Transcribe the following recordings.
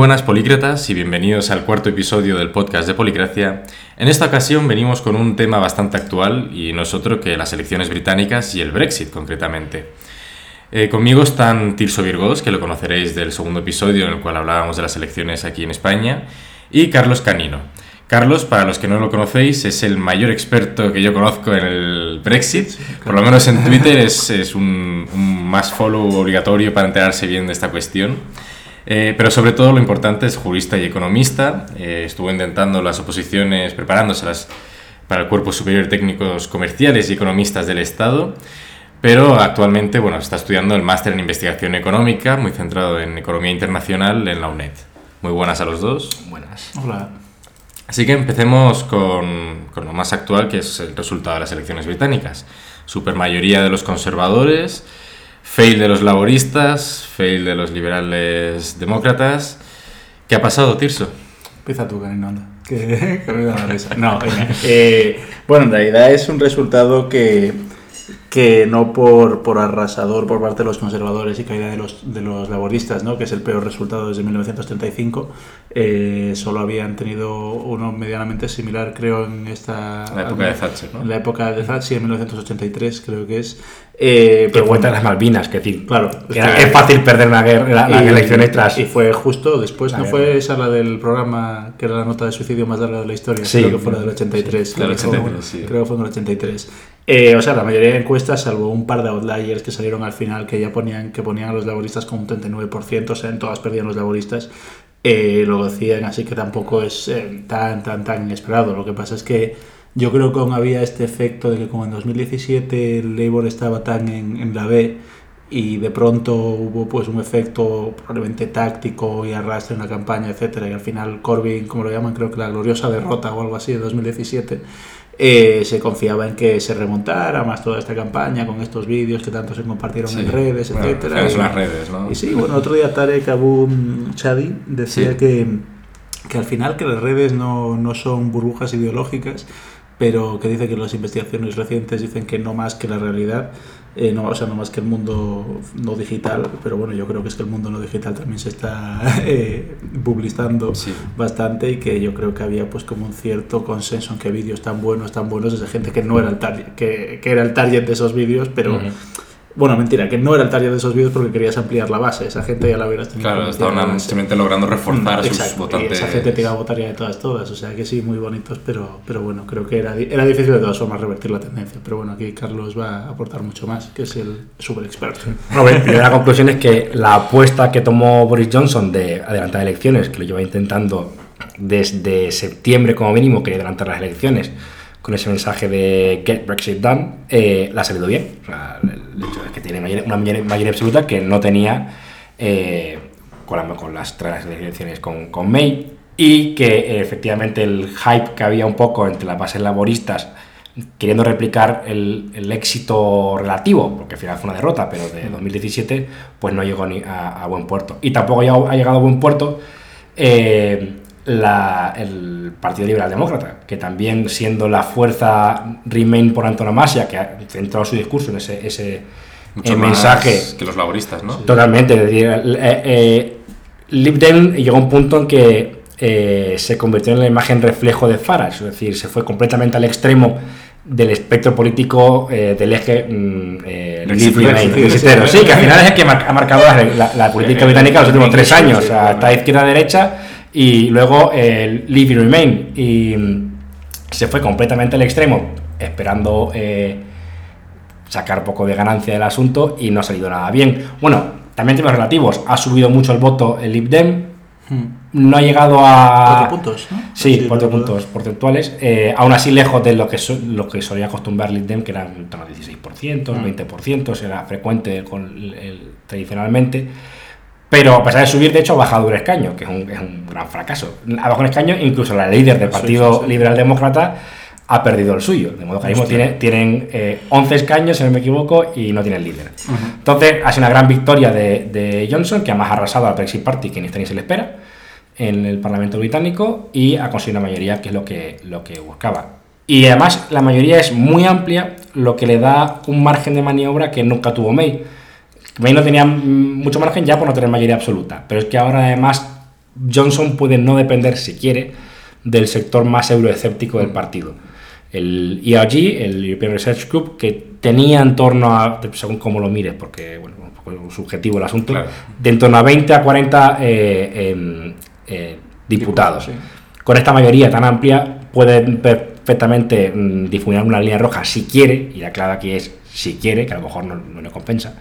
Buenas polícratas y bienvenidos al cuarto episodio del podcast de Policracia. En esta ocasión venimos con un tema bastante actual y no es otro que las elecciones británicas y el Brexit concretamente. Eh, conmigo están Tirso Virgos, que lo conoceréis del segundo episodio en el cual hablábamos de las elecciones aquí en España, y Carlos Canino. Carlos, para los que no lo conocéis, es el mayor experto que yo conozco en el Brexit. Por lo menos en Twitter es, es un, un más follow obligatorio para enterarse bien de esta cuestión. Eh, pero sobre todo lo importante es jurista y economista. Eh, estuvo intentando las oposiciones, preparándoselas para el Cuerpo Superior de Técnicos Comerciales y Economistas del Estado. Pero actualmente bueno, está estudiando el máster en investigación económica, muy centrado en economía internacional en la UNED. Muy buenas a los dos. Buenas. Hola. Así que empecemos con, con lo más actual, que es el resultado de las elecciones británicas. Supermayoría de los conservadores, fail de los laboristas, fail de los liberales demócratas. ¿Qué ha pasado, Tirso? Empieza tú, Karina, anda. Que, que me da la risa. No. Eh, bueno, en realidad es un resultado que, que no por, por arrasador por parte de los conservadores y caída de los, de los laboristas, ¿no? que es el peor resultado desde 1935, eh, solo habían tenido uno medianamente similar, creo, en esta... La época de Thatcher, ¿no? En la época de Thatcher, en 1983, creo que es. Eh, Que cuenta las Malvinas, que decir, Claro, era- es fácil perder una guerra, la- las elecciones tras. Y fue justo después, La ¿no guerra. fue esa la del programa que era la nota de suicidio más larga de la historia? Sí. Creo que fue la del 83. Sí, creo, del que fue- 83, sí. creo que fue en el 83. Eh, o sea, la mayoría de encuestas, salvo un par de outliers que salieron al final, que ya ponían, que ponían a los laboristas con un 39%, o sea, en todas perdían los laboristas, eh, lo decían, así que tampoco es eh, tan, tan, tan inesperado. Lo que pasa es que yo creo que aún había este efecto de que como en 2017 el Labour estaba tan en, la B y de pronto hubo pues un efecto probablemente táctico y arrastre en la campaña, etcétera, y al final Corbyn, como lo llaman, creo que la gloriosa derrota o algo así de 2017, eh, se confiaba en que se remontara más toda esta campaña con estos vídeos que tanto se compartieron Sí. en redes, Bueno, etcétera. son y- las redes, ¿no? y sí, bueno, otro día Tarek Abu Chadi decía Sí. que, que al final que las redes no, no son burbujas ideológicas, pero que dice que las investigaciones recientes dicen que no más que la realidad, eh, no, o sea, no más que el mundo no digital, pero bueno, yo creo que es que el mundo no digital también se está eh, publicitando Sí. bastante y que yo creo que había pues como un cierto consenso en que vídeos tan buenos, tan buenos, desde gente que no era el target, que, que era el target de esos vídeos, pero... Bueno, mentira, que no era el target de esos vídeos porque querías ampliar la base. Esa gente ya la hubieras tenido. Claro, que estaban simplemente logrando reforzar a sus Exacto, votantes. Y esa gente te iba a votar ya de todas, todas. O sea que sí, muy bonitos, pero, pero bueno, creo que era, era difícil de todas formas revertir la tendencia. Pero bueno, aquí Carlos va a aportar mucho más, que es el super experto. Bueno, la primera conclusión es que la apuesta que tomó Boris Johnson de adelantar elecciones, que lo lleva intentando desde septiembre como mínimo, quería adelantar las elecciones, con ese mensaje de Get Brexit Done, eh, le ha salido bien. O sea, el hecho es que tiene mayor- una mayoría, mayoría absoluta que no tenía eh, con, la- con las tras elecciones con, con May y que eh, efectivamente el hype que había un poco entre las bases laboristas queriendo replicar el, el éxito relativo, porque al final fue una derrota, pero de 2017, pues no llegó ni a, a buen puerto. Y tampoco ya ha llegado a buen puerto eh, la- el Partido Liberal Demócrata, que también siendo la fuerza Remain por antonomasia, que ha centrado su discurso en ese, ese Mucho eh, más mensaje que los laboristas, ¿no? Totalmente, es decir, eh, eh, Lib Dem llegó a un punto en que eh, se convirtió en la imagen reflejo de Farage, es decir, se fue completamente al extremo del espectro político eh, del eje mm, eh, sí. Que al final es el que ha marcado la, la- la política británica los últimos tres años, o sea, está izquierda-derecha y luego el Leave y Remain. Y mm, se fue completamente al extremo, esperando eh, sacar poco de ganancia del asunto y no ha salido nada bien. Bueno, también temas relativos. Ha subido mucho el voto el Lib Dem, no ha llegado a... Cuatro puntos, ¿no? Sí, cuatro lo- puntos porcentuales. eh, aún así lejos de lo que, so- lo que solía acostumbrar Lib Dem, que eran en torno al 16%, Mm. 20%, era frecuente con el- el- tradicionalmente. Pero a pesar de subir, de hecho, ha bajado un escaño, que es un, es un gran fracaso. Ha bajado un escaño, incluso la líder del Sí, Partido sí, sí. Liberal Demócrata ha perdido el suyo. De modo que ahora mismo tiene, tienen eh, 11 escaños, si no me equivoco, y no tienen líder. Entonces, ha sido una gran victoria de, de Johnson, que además ha arrasado al Brexit Party, que ni está ni se le espera, en el Parlamento británico, y ha conseguido una mayoría que es lo que, lo que buscaba. Y además, la mayoría es muy amplia, lo que le da un margen de maniobra que nunca tuvo May. May no tenía mucho margen ya por no tener mayoría absoluta, pero es que ahora además Johnson puede no depender, si quiere, del sector más euroescéptico del partido. El ERG, el European Research Group, que tenía en torno a, según cómo lo mires, porque bueno, un poco subjetivo el asunto, de en torno a 20 a 40 eh, em, eh, diputados. Con esta mayoría tan amplia puede perfectamente mm, difuminar una línea roja si quiere, y la clave aquí es si quiere, que a lo mejor no, no le compensa,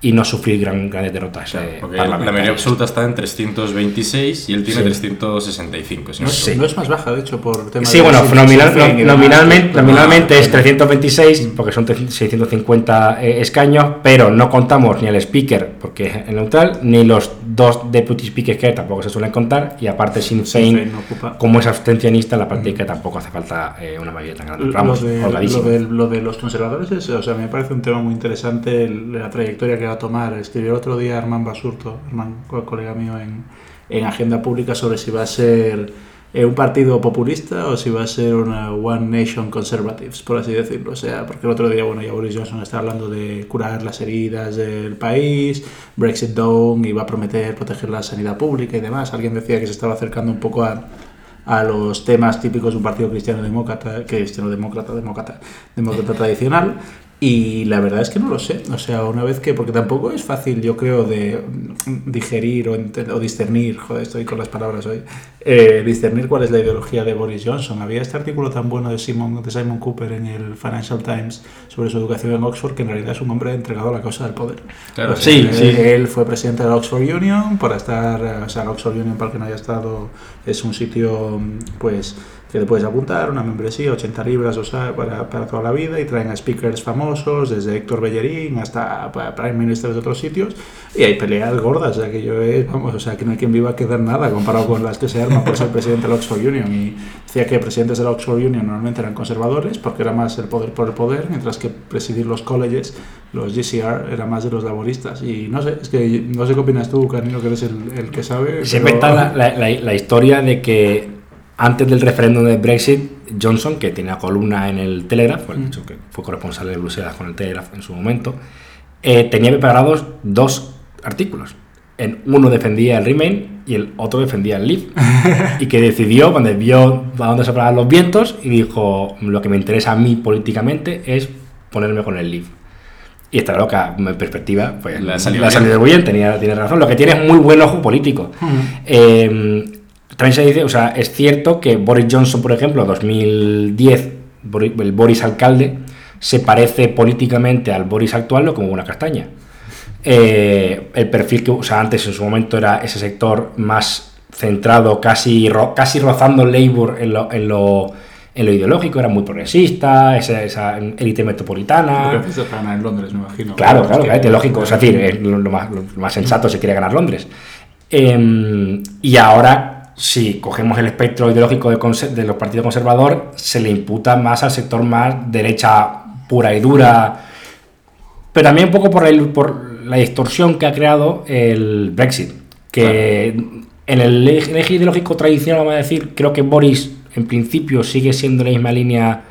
y no sufrir gran, grandes derrotas. Eh, la mayoría absoluta está en 326 y él tiene 365. no, no, es más baja, de hecho, por tema Sí, bueno, nominalmente, nominalmente es 326 porque son 650 eh, escaños, pero no contamos ni al speaker porque es neutral, ni los dos deputy speakers que tampoco se suelen contar, y aparte Sinn Féin, como es abstencionista, en la práctica tampoco hace falta eh, una mayoría tan grande. Ramos, lo, de, lo, de, los conservadores, es, o sea, me parece un tema muy interesante la trayectoria que a tomar. Escribió otro día Armand Basurto, Armand, colega mío, en, en Agenda Pública sobre si va a ser eh, un partido populista o si va a ser una One Nation Conservatives, por así decirlo. O sea, porque el otro día, bueno, ya Boris Johnson está hablando de curar las heridas del país, Brexit down, va a prometer proteger la sanidad pública y demás. Alguien decía que se estaba acercando un poco a, a los temas típicos de un partido cristiano demócrata, cristiano demócrata, demócrata, demócrata tradicional, y la verdad es que no lo sé. O sea, una vez que. Porque tampoco es fácil, yo creo, de digerir o, o discernir. Joder, estoy con las palabras hoy. Eh, discernir cuál es la ideología de Boris Johnson. Había este artículo tan bueno de Simon, de Simon Cooper en el Financial Times sobre su educación en Oxford, que en realidad es un hombre entregado a la causa del poder. Claro, sí, sí. Él fue presidente de la Oxford Union. Para estar. O sea, la Oxford Union, para el que no haya estado, es un sitio, pues que te puedes apuntar, una membresía, 80 libras o sea, para, para, toda la vida, y traen a speakers famosos, desde Héctor Bellerín hasta prime ministers de otros sitios, y hay peleas gordas, o sea, que yo vamos, o sea, que no hay quien viva a quedar nada comparado con las que se arman por ser presidente de la Oxford Union, y decía que presidentes de la Oxford Union normalmente eran conservadores, porque era más el poder por el poder, mientras que presidir los colleges, los GCR, era más de los laboristas, y no sé, es que no sé qué opinas tú, Carnino, que eres el, el que sabe. Se pero... la, la, la historia de que antes del referéndum de Brexit, Johnson, que tenía columna en el Telegraph, fue, mm. que fue corresponsal de Bruselas con el Telegraph en su momento, eh, tenía preparados dos artículos. En uno defendía el Remain y el otro defendía el Leave. y que decidió, cuando vio a dónde soplaban los vientos, y dijo: Lo que me interesa a mí políticamente es ponerme con el Leave. Y esta loca, en perspectiva, pues la salido, muy bien, tenía, tiene razón. Lo que tiene es muy buen ojo político. Mm. Eh, también se dice, o sea, es cierto que Boris Johnson, por ejemplo, 2010, el Boris alcalde, se parece políticamente al Boris actual como una castaña. Eh, el perfil que, o sea, antes en su momento era ese sector más centrado, casi, casi rozando Labour en lo, en lo, en lo ideológico, era muy progresista, esa, esa élite metropolitana. en Londres, me imagino. Claro, claro, claro, lógico, es decir, lo, más, lo más sensato se quiere ganar Londres. Eh, y ahora si cogemos el espectro ideológico de, los partidos conservadores, se le imputa más al sector más derecha pura y dura, pero también un poco por, el, por la distorsión que ha creado el Brexit, que en el eje ideológico tradicional, vamos a decir, creo que Boris en principio sigue siendo la misma línea,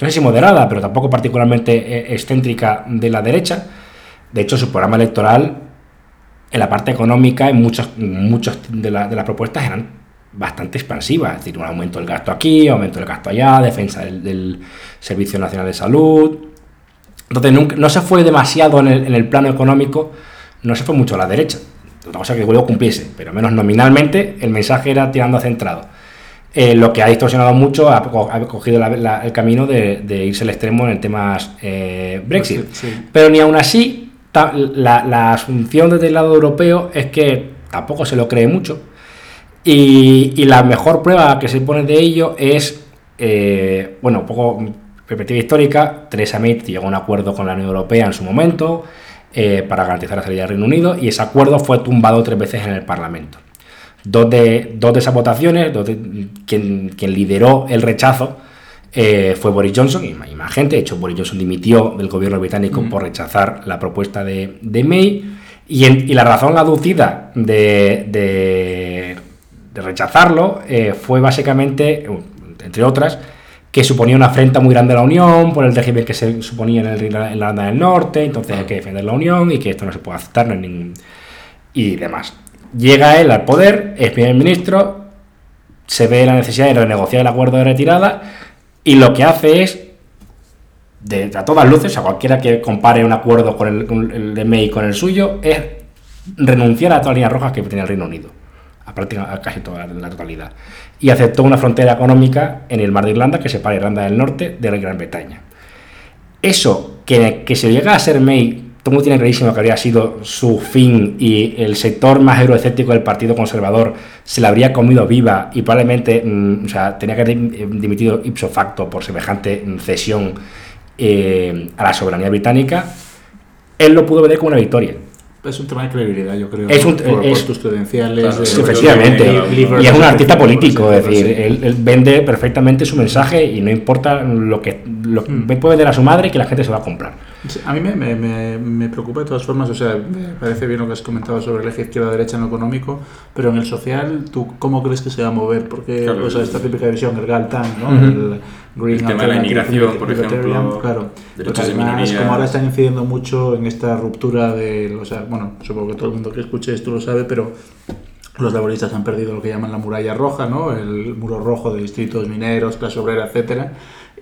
no sé si moderada, pero tampoco particularmente eh, excéntrica de la derecha. De hecho, su programa electoral en la parte económica, en muchos, muchos de, de las propuestas eran bastante expansivas, es decir, un aumento del gasto aquí, aumento del gasto allá, defensa del, Servicio Nacional de Salud. Entonces, nunca, no se fue demasiado en el, en el, plano económico, no se fue mucho a la derecha. Otra cosa que luego cumpliese, pero menos nominalmente el mensaje era tirando centrado. Eh, lo que ha distorsionado mucho ha, cogido la, la, el camino de, de, irse al extremo en el tema eh, Brexit. Sí. Pero ni aún así la, la, asunción desde el lado europeo es que tampoco se lo cree mucho. Y, y la mejor prueba que se pone de ello es, eh, bueno, un poco perspectiva histórica, Theresa May llegó a un acuerdo con la Unión Europea en su momento eh, para garantizar la salida del Reino Unido y ese acuerdo fue tumbado tres veces en el Parlamento. Dos de, dos de esas votaciones, dos de, quien, quien lideró el rechazo, eh, fue Boris Johnson y, más gente. De hecho, Boris Johnson dimitió del gobierno británico por rechazar la propuesta de, de May. Y, y, la razón aducida de, de, de rechazarlo eh, fue básicamente, entre otras, que suponía una afrenta muy grande a la Unión por el régimen que se suponía en, el, en la Irlanda del Norte, entonces hay que defender la Unión y que esto no se puede aceptar no ningún, y demás. llega él al poder, es primer ministro, se ve la necesidad de renegociar el acuerdo de retirada y lo que hace es, de, a todas luces, a cualquiera que compare un acuerdo con el, de May con el suyo, es renunciar a todas las líneas rojas que tenía el Reino Unido, a, práctica- a casi toda la totalidad. Y aceptó una frontera económica en el mar de Irlanda que separa Irlanda del Norte de la Gran Bretaña. Eso, que se llega a ser May, todo el mundo tiene clarísimo que habría sido su fin y el sector más euroescéptico del Partido Conservador se la habría comido viva y probablemente mm, o sea, tenía que haber dim- dimitido ipso facto por semejante mm, cesión eh, a la soberanía británica, él lo pudo ver como una victoria. Es un tema de credibilidad, yo creo. Es un- por, por es- tus credenciales. Claro, sí, Efectivamente, y es un artista político, es decir, sí. él, él vende perfectamente su mensaje y no importa lo que lo, Mm. puede vender a su madre que la gente se va a comprar. Sí, A mí me, me, me, me preocupa de todas formas, o sea, me parece bien lo que has comentado sobre el eje izquierda-derecha en lo económico, pero en el social, ¿tú cómo crees que se va a mover? Porque, Claro, o sea, esta típica división, el GALTAN, ¿no? Ujú. El Green El tema de la inmigración, por ejemplo, claro. derechos de minorías. como ahora están incidiendo mucho en esta ruptura de, o sea, bueno, supongo que todo el mundo que escuche esto lo sabe, pero los laboristas han perdido lo que llaman la muralla roja, ¿no? El muro rojo de distritos mineros, clase obrera, etcétera.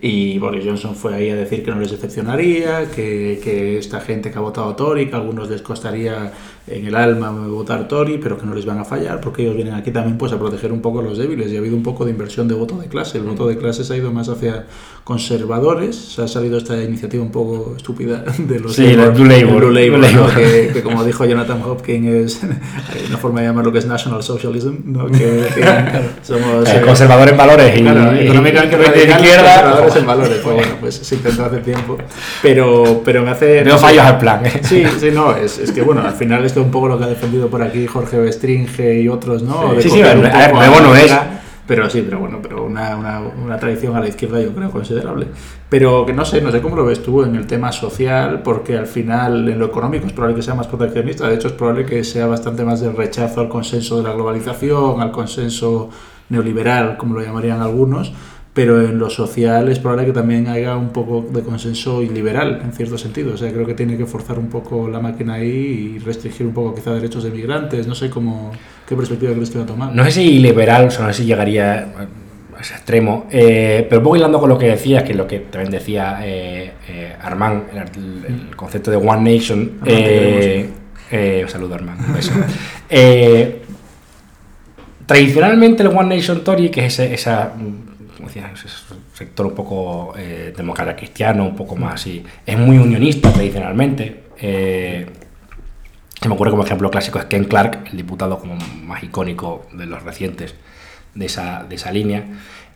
Y Boris Johnson fue ahí a decir que no les decepcionaría, que, que esta gente que ha votado Tory, que a algunos les costaría en el alma votar Tory, pero que no les van a fallar, porque ellos vienen aquí también pues a proteger un poco a los débiles. Y ha habido un poco de inversión de voto de clase. El voto de clase se ha ido más hacia conservadores. Se ha salido esta iniciativa un poco estúpida de los Sí, Labour. Blue Labour, ¿no? Que, que como dijo Jonathan Hopkins es una forma de llamar lo que es National Socialism, ¿no? que somos Eh, eh, conservador en valores y, Claro, y- económicamente de izquierda. conservadores en valores. Pues bueno, pues se intentó hace tiempo. Pero, pero me hace. Veo fallos al plan. ¿eh? Sí, sí, no, es, es que bueno, al final esto es un poco lo que ha defendido por aquí Jorge Bestringe y otros, ¿no? Sí, sí, a ver, nuevo no es. Pero sí, pero bueno, pero una, una, una tradición a la izquierda yo creo considerable. Pero que no sé, no sé cómo lo ves tú en el tema social, porque al final en lo económico es probable que sea más proteccionista, de hecho es probable que sea bastante más del rechazo al consenso de la globalización, al consenso neoliberal, como lo llamarían algunos, pero en lo social es probable que también haya un poco de consenso liberal, en cierto sentido. O sea, creo que tiene que forzar un poco la máquina ahí y restringir un poco quizá derechos de migrantes. No sé cómo, qué perspectiva crees que va a tomar. No sé si liberal, o sea, no sé si llegaría a ese extremo, eh, pero un poco hilando con lo que decías, que es lo que también decía eh, eh, Armand, el, el concepto de One Nation. Un saludo, Armand. un beso. Tradicionalmente el One Nation Tory, que es ese, esa, decía, ese sector un poco eh, cristiano, un poco más así, es muy unionista tradicionalmente. Eh, se me ocurre como ejemplo clásico es Ken Clark, el diputado como más icónico de los recientes de esa, de esa línea.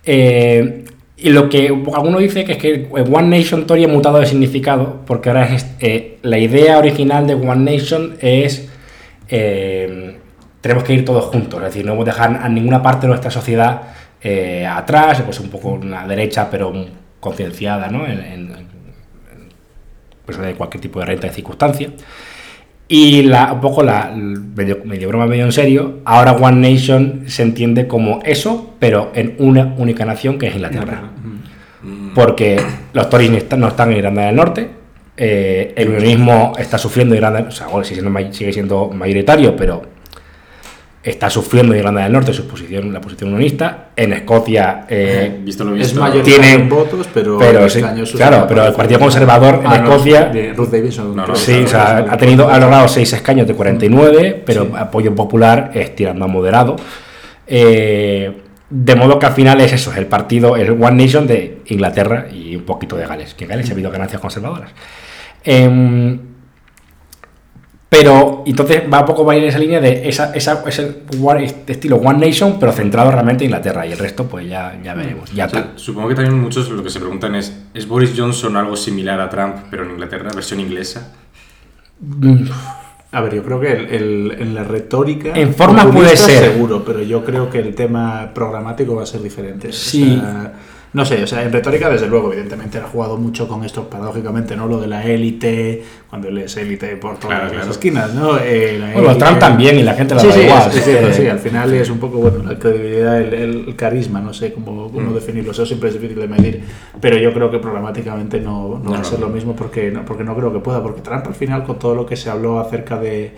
Eh, y lo que alguno dice que es que One Nation Tory ha mutado de significado, porque ahora es eh, la idea original de One Nation es eh, tenemos que ir todos juntos, es decir, no hemos dejar a ninguna parte de nuestra sociedad eh, atrás, pues un poco una derecha pero concienciada ¿no? en, en, en personas de cualquier tipo de renta de circunstancia. Y la, un poco la medio, medio broma, medio en serio, ahora One Nation se entiende como eso, pero en una única nación que es Inglaterra. Porque los Tories no están, no están en Irlanda del Norte, eh, el unionismo está sufriendo en Irlanda, o sea, bueno, sigue siendo, sigue siendo mayoritario, pero está sufriendo en Irlanda del Norte su posición, la posición unionista. En Escocia eh, Visto lo Es mayor Tiene- en votos, pero, pero el sí, escaño es claro, pero el Partido Conservador en Ah, no, Escocia- de Ruth Davidson. No, no, Sí, o sea, ha, tenido, ha logrado 6 escaños de 49, pero Sí. apoyo popular es tirando a moderado. Eh, de modo que al final es eso, es el partido, el One Nation de Inglaterra y un poquito de Gales, que en Gales ha habido ganancias conservadoras. Em, pero entonces va un poco va a ir en esa línea de esa, esa, ese one- este estilo One Nation, pero centrado realmente en Inglaterra y el resto pues ya, ya veremos. Ya O sea, tal. supongo que también muchos lo que se preguntan es, ¿es Boris Johnson algo similar a Trump, pero en Inglaterra, versión inglesa? Mm, A ver, yo creo que el- el- en la retórica. En forma puede ser. Seguro, pero yo creo que el tema programático va a ser diferente. O Sí. sea, no sé, o sea, en retórica, desde luego, evidentemente, ha jugado mucho con esto, paradójicamente, ¿no? Lo de la élite, cuando él es élite por todas Claro, las claro. esquinas, ¿no? Eh, la Bueno, élite- Trump también y la gente la Sí, da sí, igual. es- cierto, sí, al final es un poco, bueno, la credibilidad, el, el carisma, no sé cómo, cómo Mm. definirlo, eso siempre es difícil de medir, pero yo creo que programáticamente no, no No, va a ser no. lo mismo porque no, porque no creo que pueda, porque Trump al final con todo lo que se habló acerca de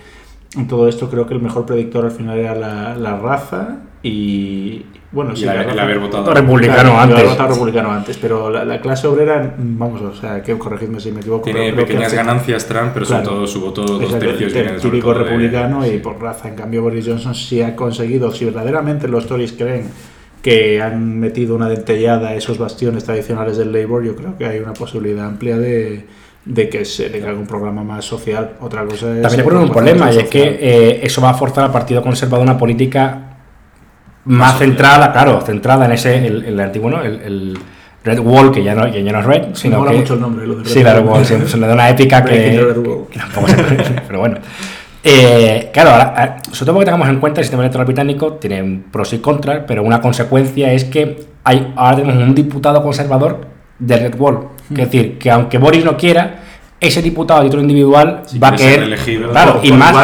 todo esto creo que el mejor predictor al final era la, la raza y bueno, Y sí, el, haber- el votado. Republicano Claro, antes. votado republicano antes, pero la, la clase obrera, vamos, o sea, que corregidme si me equivoco. Tiene pero creo que pequeñas ganancias Trump, pero sobre todo su voto dos Exacto, tercios el sobre típico de- republicano y por raza. En cambio, Boris Johnson sí ha conseguido, si verdaderamente los Tories creen que han metido una dentellada a esos bastiones tradicionales del Labour, yo creo que hay una posibilidad amplia de, de que se haga un programa más social. Otra cosa es. También el ocurre un problema, y es que eh, eso va a forzar al Partido Conservador una política más centrada, claro, centrada en ese, el, el antiguo, ¿no? El, el Red Wall, que ya no, que ya no es Red, Me sino que... mucho el nombre, lo de Sí, la Red Wall, se, se le da una épica que, Red que tampoco se pero bueno. Eh, claro, ahora, eh, sobre todo porque tengamos en cuenta el sistema electoral británico tiene pros y contras, pero una consecuencia es que hay, ahora tenemos un diputado conservador de Red Wall. Hmm. Es decir, que aunque Boris no quiera, ese diputado a título individual va a querer. reelegido. Claro, y más,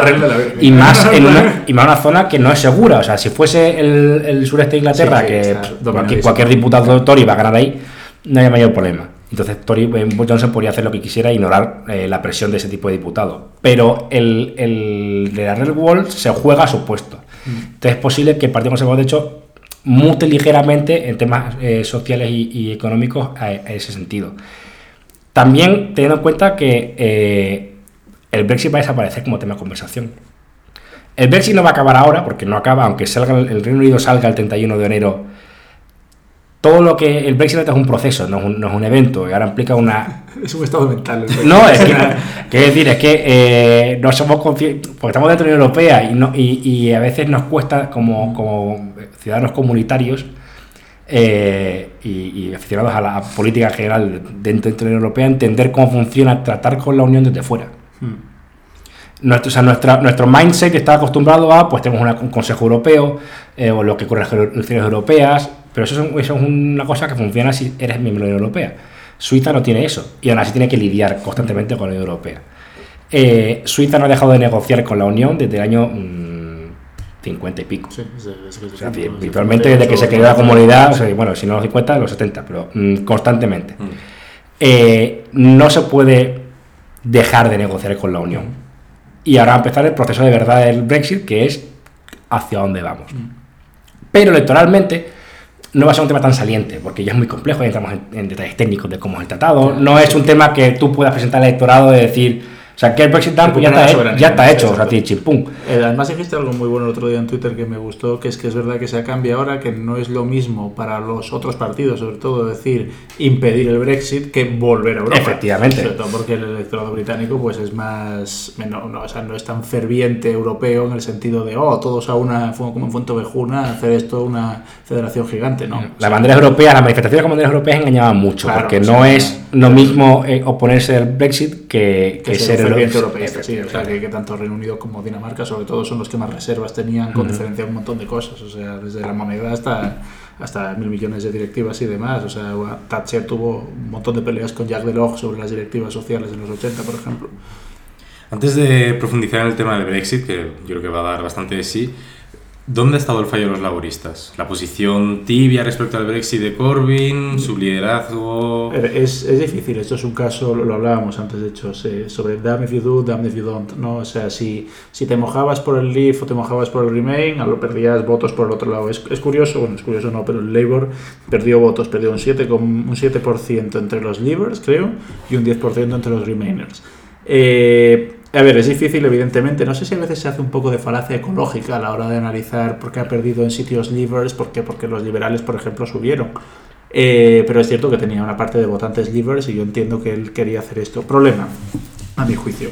y más en una, y más una zona que no es segura. O sea, si fuese el, el sureste de Inglaterra, Sí, sí, que está cualquier, diputado Tory va a ganar ahí, no hay mayor problema. Entonces, Tory, eh, Johnson podría hacer lo que quisiera e ignorar eh, la presión de ese tipo de diputado. Pero el, el de la Red Wall se juega a su puesto. Entonces, es posible que el Partido Conservador, de hecho, mute ligeramente en temas eh, sociales y, y económicos a, a ese sentido. También teniendo en cuenta que eh, el Brexit va a desaparecer como tema de conversación. El Brexit no va a acabar ahora, porque no acaba, aunque salga el Reino Unido salga el 31 de enero. Todo lo que. El Brexit es un proceso, no es un, no es un evento, y ahora implica una. Es un estado mental. el No, es que. Quiero decir, es que eh, no somos conscientes. Porque estamos dentro de la Unión Europea y, no, y, y a veces nos cuesta, como, como ciudadanos comunitarios eh, y, y aficionados a la política en general dentro, dentro de la Unión Europea, entender cómo funciona tratar con la Unión desde fuera. Hmm. Nuestro, o sea, nuestra, nuestro mindset está acostumbrado a, pues tenemos una- un Consejo Europeo, eh, o lo que ocurre en las elecciones europeas, pero eso es, un- eso es una cosa que funciona si eres miembro de la Unión Europea. Suiza no tiene eso, y aún así tiene que lidiar constantemente con la Unión Europea. Eh, Suiza no ha dejado de negociar con la Unión desde el año mm, 50 y pico. Sí, sí, sí, sí, O sea, virtualmente desde que se creó la comunidad, o sea, bueno, si no los 50, los 70, pero mm, constantemente. Mm. Eh, no se puede dejar de negociar con la Unión. Y ahora va a empezar el proceso de verdad del Brexit, que es hacia dónde vamos. Pero electoralmente no va a ser un tema tan saliente, porque ya es muy complejo, ya entramos en, en detalles técnicos de cómo es el tratado. No es un tema que tú puedas presentar al electorado de decir, o sea, que el Brexit tal, pues ya está, ya está hecho, o sea, exacto. chimpum. Eh, además dijiste algo muy bueno el otro día en Twitter que me gustó, que es que es verdad que se ha cambiado ahora, que no es lo mismo para los otros partidos, sobre todo decir impedir el Brexit, que volver a Europa. Efectivamente. Sobre todo porque el electorado británico pues es más, no, no, o sea, no es tan ferviente europeo en el sentido de, oh, todos a una, como en Fuentevejuna, hacer esto una federación gigante, ¿no? Las banderas europeas, las manifestaciones con banderas europeas engañaban mucho, Claro, porque no no. es lo mismo eh, oponerse al Brexit que, que que ser ferviente euro- europeísta, sí, o sea, que, que tanto Reino Unido como Dinamarca, sobre todo, son los que más reservas tenían con diferencia a un montón de cosas, o sea, desde la moneda hasta, hasta mil millones de directivas y demás, o sea, Thatcher tuvo un montón de peleas con Jacques Delors sobre las directivas sociales en los 80, por ejemplo. Antes de profundizar en el tema del Brexit, que yo creo que va a dar bastante de sí, ¿dónde ha estado el fallo de los laboristas? ¿La posición tibia respecto al Brexit de Corbyn? ¿Su liderazgo? Es, es difícil, esto es un caso, lo, lo hablábamos antes de hecho, sobre damn if you do, damn if you don't, ¿no? O sea, si, si te mojabas por el Leave o te mojabas por el Remain, lo perdías votos por el otro lado. Es, es curioso, bueno, es curioso no, pero el Labour perdió votos, perdió un 7%, con- un 7 entre los Leavers, creo, y un 10% entre los Remainers. Eh, a ver, es difícil, evidentemente. No sé si a veces se hace un poco de falacia ecológica a la hora de analizar por qué ha perdido en sitios Leavers, por qué, porque los liberales, por ejemplo, subieron. Eh, pero es cierto que tenía una parte de votantes Leavers y yo entiendo que él quería hacer esto. Problema, a mi juicio.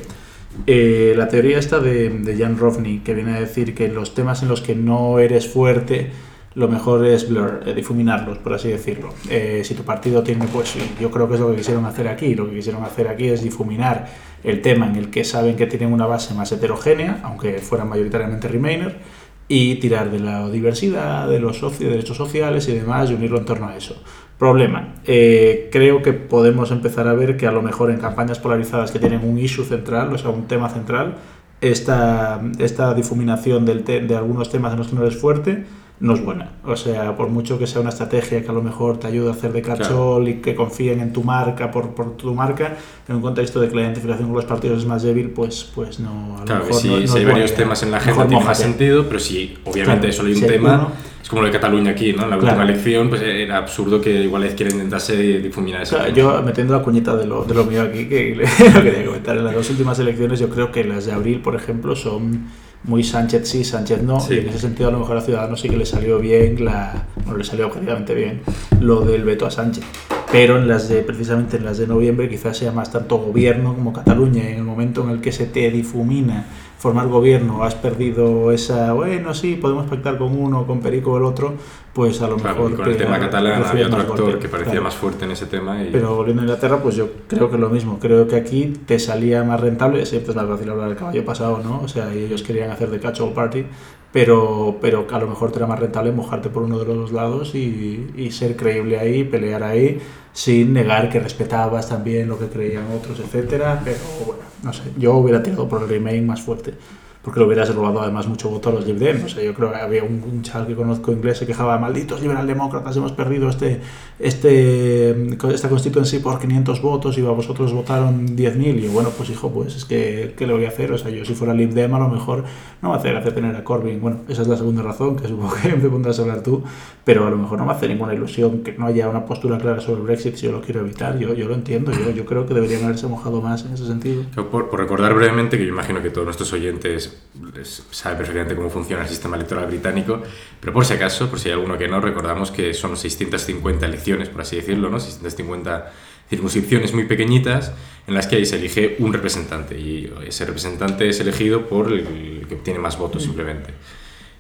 Eh, la teoría esta de, de Jan Rovni, que viene a decir que los temas en los que no eres fuerte, lo mejor es blur, eh, difuminarlos, por así decirlo. Eh, si tu partido tiene, pues yo creo que es lo que quisieron hacer aquí. Lo que quisieron hacer aquí es difuminar el tema en el que saben que tienen una base más heterogénea, aunque fueran mayoritariamente Remainer, y tirar de la diversidad, de los derechos sociales y demás, y unirlo en torno a eso. Problema, eh, creo que podemos empezar a ver que a lo mejor en campañas polarizadas que tienen un issue central, o sea, un tema central, esta, esta difuminación del te- de algunos temas en los que no eres fuerte no es buena. O sea, por mucho que sea una estrategia que a lo mejor te ayude a hacer de cachol y que confíen en tu marca por, por tu marca, en un contexto de que la identificación con los partidos es más débil, pues, pues no. A lo Claro, que mejor si, no- no si hay buena varios idea. temas en la agenda tiene más sentido, pero si obviamente Claro, solo hay un si hay tema, uno- es como lo de Cataluña aquí, ¿no? La última Claro. elección, pues era absurdo que igual la izquierda intentase difuminar O ese sea, tema. yo metiendo la cuñita de lo, de lo mío aquí, que lo quería comentar, en las dos últimas elecciones yo creo que las de abril, por ejemplo, son muy Sánchez sí, Sánchez no, Sí. y en ese sentido a lo mejor a Ciudadanos sí que le salió bien, la, bueno, le salió objetivamente bien lo del veto a Sánchez. Pero en las de, precisamente en las de noviembre, quizás sea más tanto gobierno como Cataluña, en el momento en el que se te difumina formar gobierno, has perdido esa, bueno, sí, podemos pactar con uno, con Perico o el otro, pues a lo Claro, mejor... y con el te- tema catalán había otro actor golpe. que parecía Claro. más fuerte en ese tema. Y... Pero volviendo a Inglaterra, pues yo creo que lo mismo. Creo que aquí te salía más rentable. Siempre es más fácil hablar del caballo pasado, ¿no? O sea, ellos querían hacer de catch all party, pero, pero a lo mejor te era más rentable mojarte por uno de los dos lados y, y ser creíble ahí, pelear ahí, sin negar que respetabas también lo que creían otros, etcétera. Pero bueno, no sé. Yo hubiera tirado por el Remain más fuerte. Porque le hubieras robado además mucho voto a los Lib Dem. O sea, yo creo que había un, un chaval que conozco inglés se quejaba, malditos liberaldemócratas, hemos perdido este, este, esta constituency por 500 votos y a vosotros votaron 10.000. Y yo, bueno, pues hijo, pues es que, ¿qué le voy a hacer? O sea, yo si fuera Lib Dem a lo mejor no me hace gracia tener a Corbyn. Bueno, esa es la segunda razón, que supongo que me pondrás a hablar tú, pero a lo mejor no me hace ninguna ilusión que no haya una postura clara sobre el Brexit si yo lo quiero evitar. Yo, yo lo entiendo, yo, yo creo que deberían haberse mojado más en ese sentido. Por recordar brevemente, que yo imagino que todos nuestros oyentes les saben perfectamente cómo funciona el sistema electoral británico, pero por si acaso, por si hay alguno que no, recordamos que son 650 elecciones, por así decirlo, ¿no? 650 circunscripciones muy pequeñitas en las que ahí se elige un representante y ese representante es elegido por el que obtiene más votos simplemente.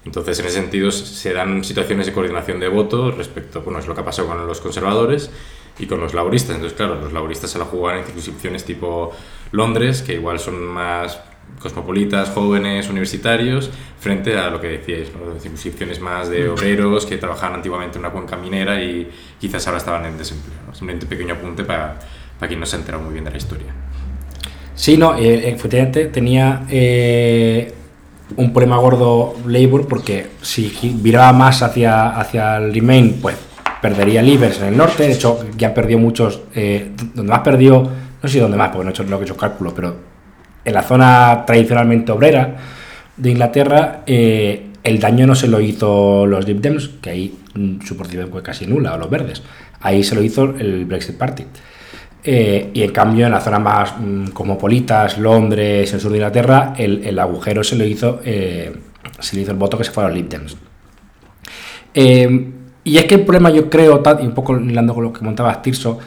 Entonces, en ese sentido, se dan situaciones de coordinación de votos respecto, bueno, es lo que ha pasado con los conservadores y con los laboristas. Entonces, claro, los laboristas se la juegan en circunscripciones tipo Londres, que igual son más cosmopolitas, jóvenes, universitarios, frente a lo que decíais, ¿no? circunscripciones más de obreros que trabajaban antiguamente en una cuenca minera y quizás ahora estaban en desempleo. ¿no? Simplemente un pequeño apunte para, para quien no se ha enterado muy bien de la historia. Sí, no, eh, efectivamente tenía eh, un problema gordo Labour porque si viraba más hacia, hacia el Remain, pues perdería Libers en el norte. De hecho, ya perdió muchos. eh, donde más perdió, no sé si donde más, porque no he hecho, no he hecho cálculo, pero en la zona tradicionalmente obrera de Inglaterra, eh, el daño no se lo hizo los Lib Dems, que ahí mm, su fue casi nula, o los verdes. Ahí se lo hizo el Brexit Party. Eh, y en cambio, en las zonas más mm, cosmopolitas, Londres, el sur de Inglaterra, el, agujero se lo hizo, eh, se le hizo el voto que se fue a los Lib Dems. Y es que el problema, yo creo, y un poco hilando con lo que montabas, Tirso,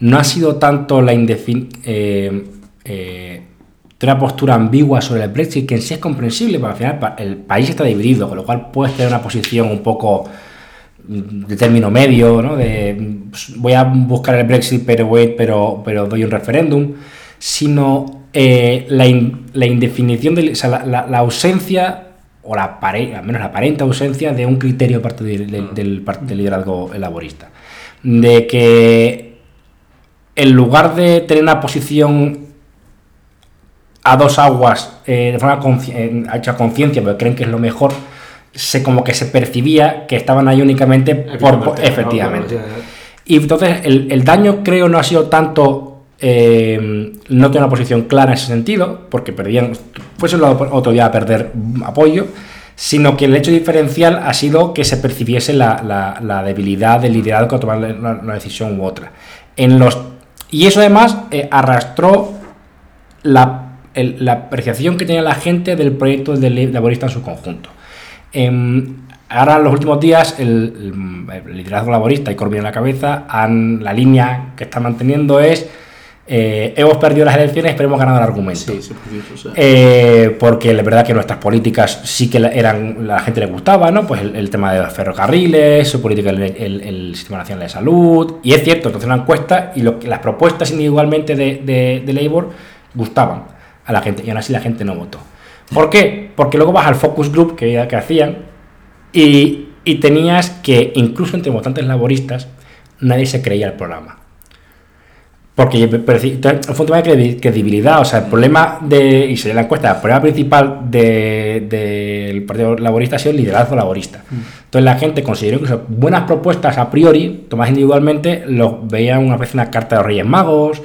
no ha sido tanto la indefin de una postura ambigua sobre el Brexit, que en sí es comprensible, porque al final el país está dividido, con lo cual puedes tener una posición un poco mm, de término medio, ¿no? De mm, pues, voy a buscar el Brexit, pero, voy- pero, pero doy un referéndum, sino eh, la, in- la indefinición, de, o sea, la, la- la ausencia, o la apare- al menos la aparente ausencia de un criterio parte del, del- del part- del liderazgo laborista. De que en lugar de tener una posición a dos aguas eh, de forma consci- eh, hecha a conciencia, porque creen que es lo mejor, se como que se percibía que estaban ahí únicamente por, por- efectivamente. Y entonces el, el daño creo no ha sido tanto eh, no tener una posición clara en ese sentido, porque perdían, fuese el otro día a perder apoyo, sino que el hecho diferencial ha sido que se percibiese la, la- la debilidad del liderazgo a tomar una, una decisión u otra. En los, y eso además eh, arrastró la, el- la apreciación que tenía la gente del proyecto del laborista en su conjunto. Em, ahora, en los últimos días, el, liderazgo laborista y Corbyn en la cabeza, han, la línea que está manteniendo es: eh, hemos perdido las elecciones, pero hemos ganado el argumento. Sí, sí, o sea, Eh, porque la verdad que nuestras políticas sí que eran la gente le gustaba, ¿no? Pues el, el tema de los ferrocarriles, su política, el, el- el sistema nacional de salud. Y es cierto, entonces una encuesta y lo, las propuestas individualmente de, de, de Labour gustaban a la gente y aún así la gente no votó. ¿Por qué? Porque luego vas al focus group que, que hacían y, y tenías que, incluso entre votantes laboristas, nadie se creía el programa. Porque fue un tema de credibilidad, o sea, el problema de, y sería la encuesta, el problema principal del Partido Laborista ha sido el liderazgo laborista. Mm. Entonces la gente consideró que buenas propuestas a priori, tomadas individualmente, los veían una vez una carta de los Reyes Magos,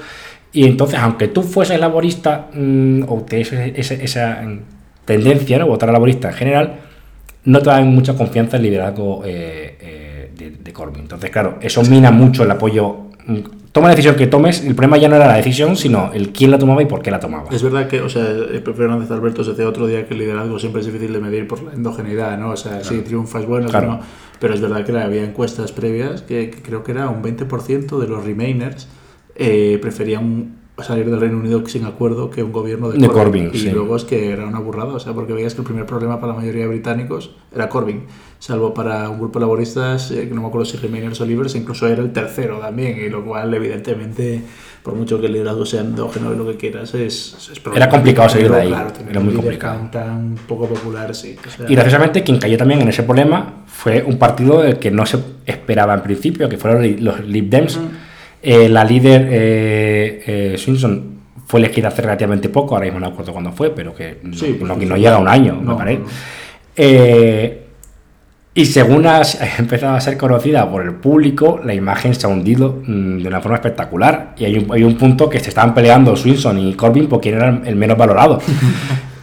y entonces, aunque tú fueses laborista mm, o te esa, esa tendencia, ¿no? votar a laborista en general, no te dan mucha confianza el liderazgo eh, eh, de, de Corbyn. Entonces, claro, eso mina mucho el apoyo mm, toma la decisión que tomes, el problema ya no era la decisión, sino el quién la tomaba y por qué la tomaba. Es verdad que, o sea, Hernández Alberto se decía otro día que el liderazgo siempre es difícil de medir por la endogeneidad, ¿no? O sea, si triunfas bueno, no. Pero es verdad que había encuestas previas que, creo que era un 20% de los Remainers eh, preferían salir del Reino Unido sin acuerdo que un gobierno de, Corbyn. Y luego es que era una burrada, o sea, porque veías que el primer problema para la mayoría de británicos era Corbyn, salvo para un grupo de laboristas, eh, que no me acuerdo si Remainers o Libres, incluso era el tercero también, y lo cual, evidentemente, por mucho que el liderazgo sea endógeno y lo que quieras, es, es Era complicado salir de ahí, era muy complicado. Tan, poco popular, sí. y graciosamente, quien cayó también en ese problema fue un partido del que no se esperaba en principio, que fueron los Lib Dems. Eh, la líder eh, eh, Swinson fue elegida hace relativamente poco, ahora mismo no acuerdo cuándo fue, pero que no, no, llega a un año, me parece. y según ha empezado a ser conocida por el público, la imagen se ha hundido mm, de una forma espectacular. Y hay un, hay un punto que se estaban peleando Swinson y Corbyn por quién era el menos valorado.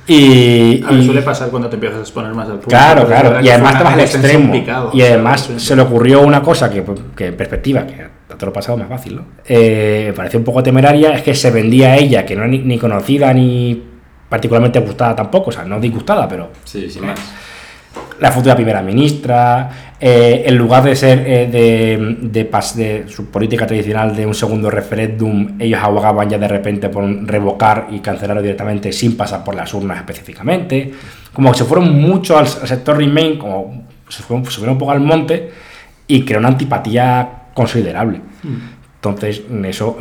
Y, a suele pasar cuando te empiezas a exponer más al público. Claro, claro. Y además te vas al extremo. y además se le ocurrió una cosa que, que en perspectiva, que te lo pasado más fácil, ¿no? Eh, me pareció un poco temeraria, es que se vendía a ella, que no es ni, conocida ni particularmente gustada tampoco, o sea, no disgustada, pero... Sí, sin más. La futura primera ministra, eh, en lugar de ser eh, de, de, de, su política tradicional de un segundo referéndum, ellos abogaban ya de repente por revocar y cancelarlo directamente sin pasar por las urnas específicamente. Como que se fueron mucho al, sector Remain, como se fueron, se fueron un poco al monte y creó una antipatía considerable. Entonces, eso,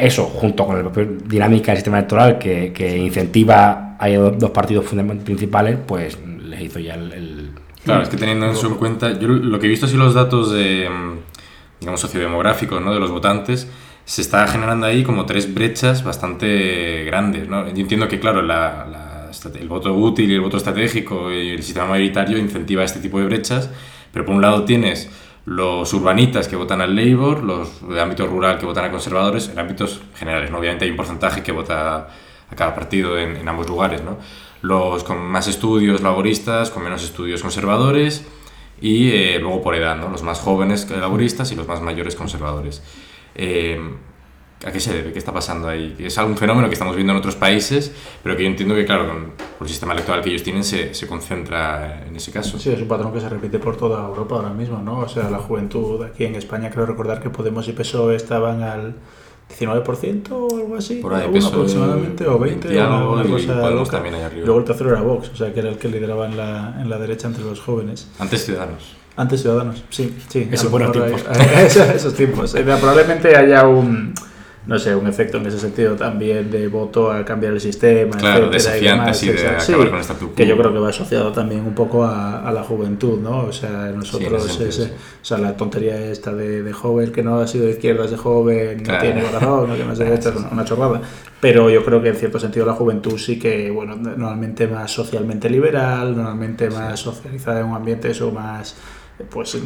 eso junto con la dinámica del sistema electoral que, incentiva a dos partidos principales, pues les hizo ya el... claro, es que teniendo eso en cuenta, yo lo que he visto así los datos de, digamos, sociodemográficos ¿no? de los votantes, se está generando ahí como tres brechas bastante grandes. ¿no? Yo entiendo que, claro, el voto útil y el voto estratégico y el sistema mayoritario incentiva este tipo de brechas, pero por un lado tienes los urbanitas que votan al Labour, los de ámbito rural que votan a conservadores, en ámbitos generales. Obviamente hay un porcentaje que vota a cada partido en, ambos lugares. ¿no? Los con más estudios laboristas, con menos estudios conservadores y eh, luego por edad, ¿no? los más jóvenes laboristas y los más mayores conservadores. Eh, ¿A qué se debe? ¿Qué está pasando ahí? Es algún fenómeno que estamos viendo en otros países, pero que yo entiendo que, claro, con, el sistema electoral que ellos tienen se, se, concentra en ese caso. Sí, es un patrón que se repite por toda Europa ahora mismo, ¿no? O sea, la juventud aquí en España, creo recordar que Podemos y PSOE estaban al 19% o algo así, por ahí, PSOE, aproximadamente, o 20, o una, cosa también ahí. Luego el tercero era Vox, o sea, que era el que lideraba en la, en la derecha entre los jóvenes. Antes Ciudadanos. Antes Ciudadanos, sí, sí. Esos buenos tiempos. esos tiempos. Eh, probablemente haya un no sé, un efecto en ese sentido también de voto a cambiar el sistema, claro, y de acabar con statu Que yo creo que va asociado también un poco a, la juventud, ¿no? O sea, nosotros, ese, o sea, la tontería esta de, de, joven que no ha sido de izquierdas de joven, no tiene corazón, no que no es derecha, es una chorrada. Pero yo creo que en cierto sentido la juventud sí que, bueno, normalmente más socialmente liberal, normalmente más socializada en un ambiente eso más pues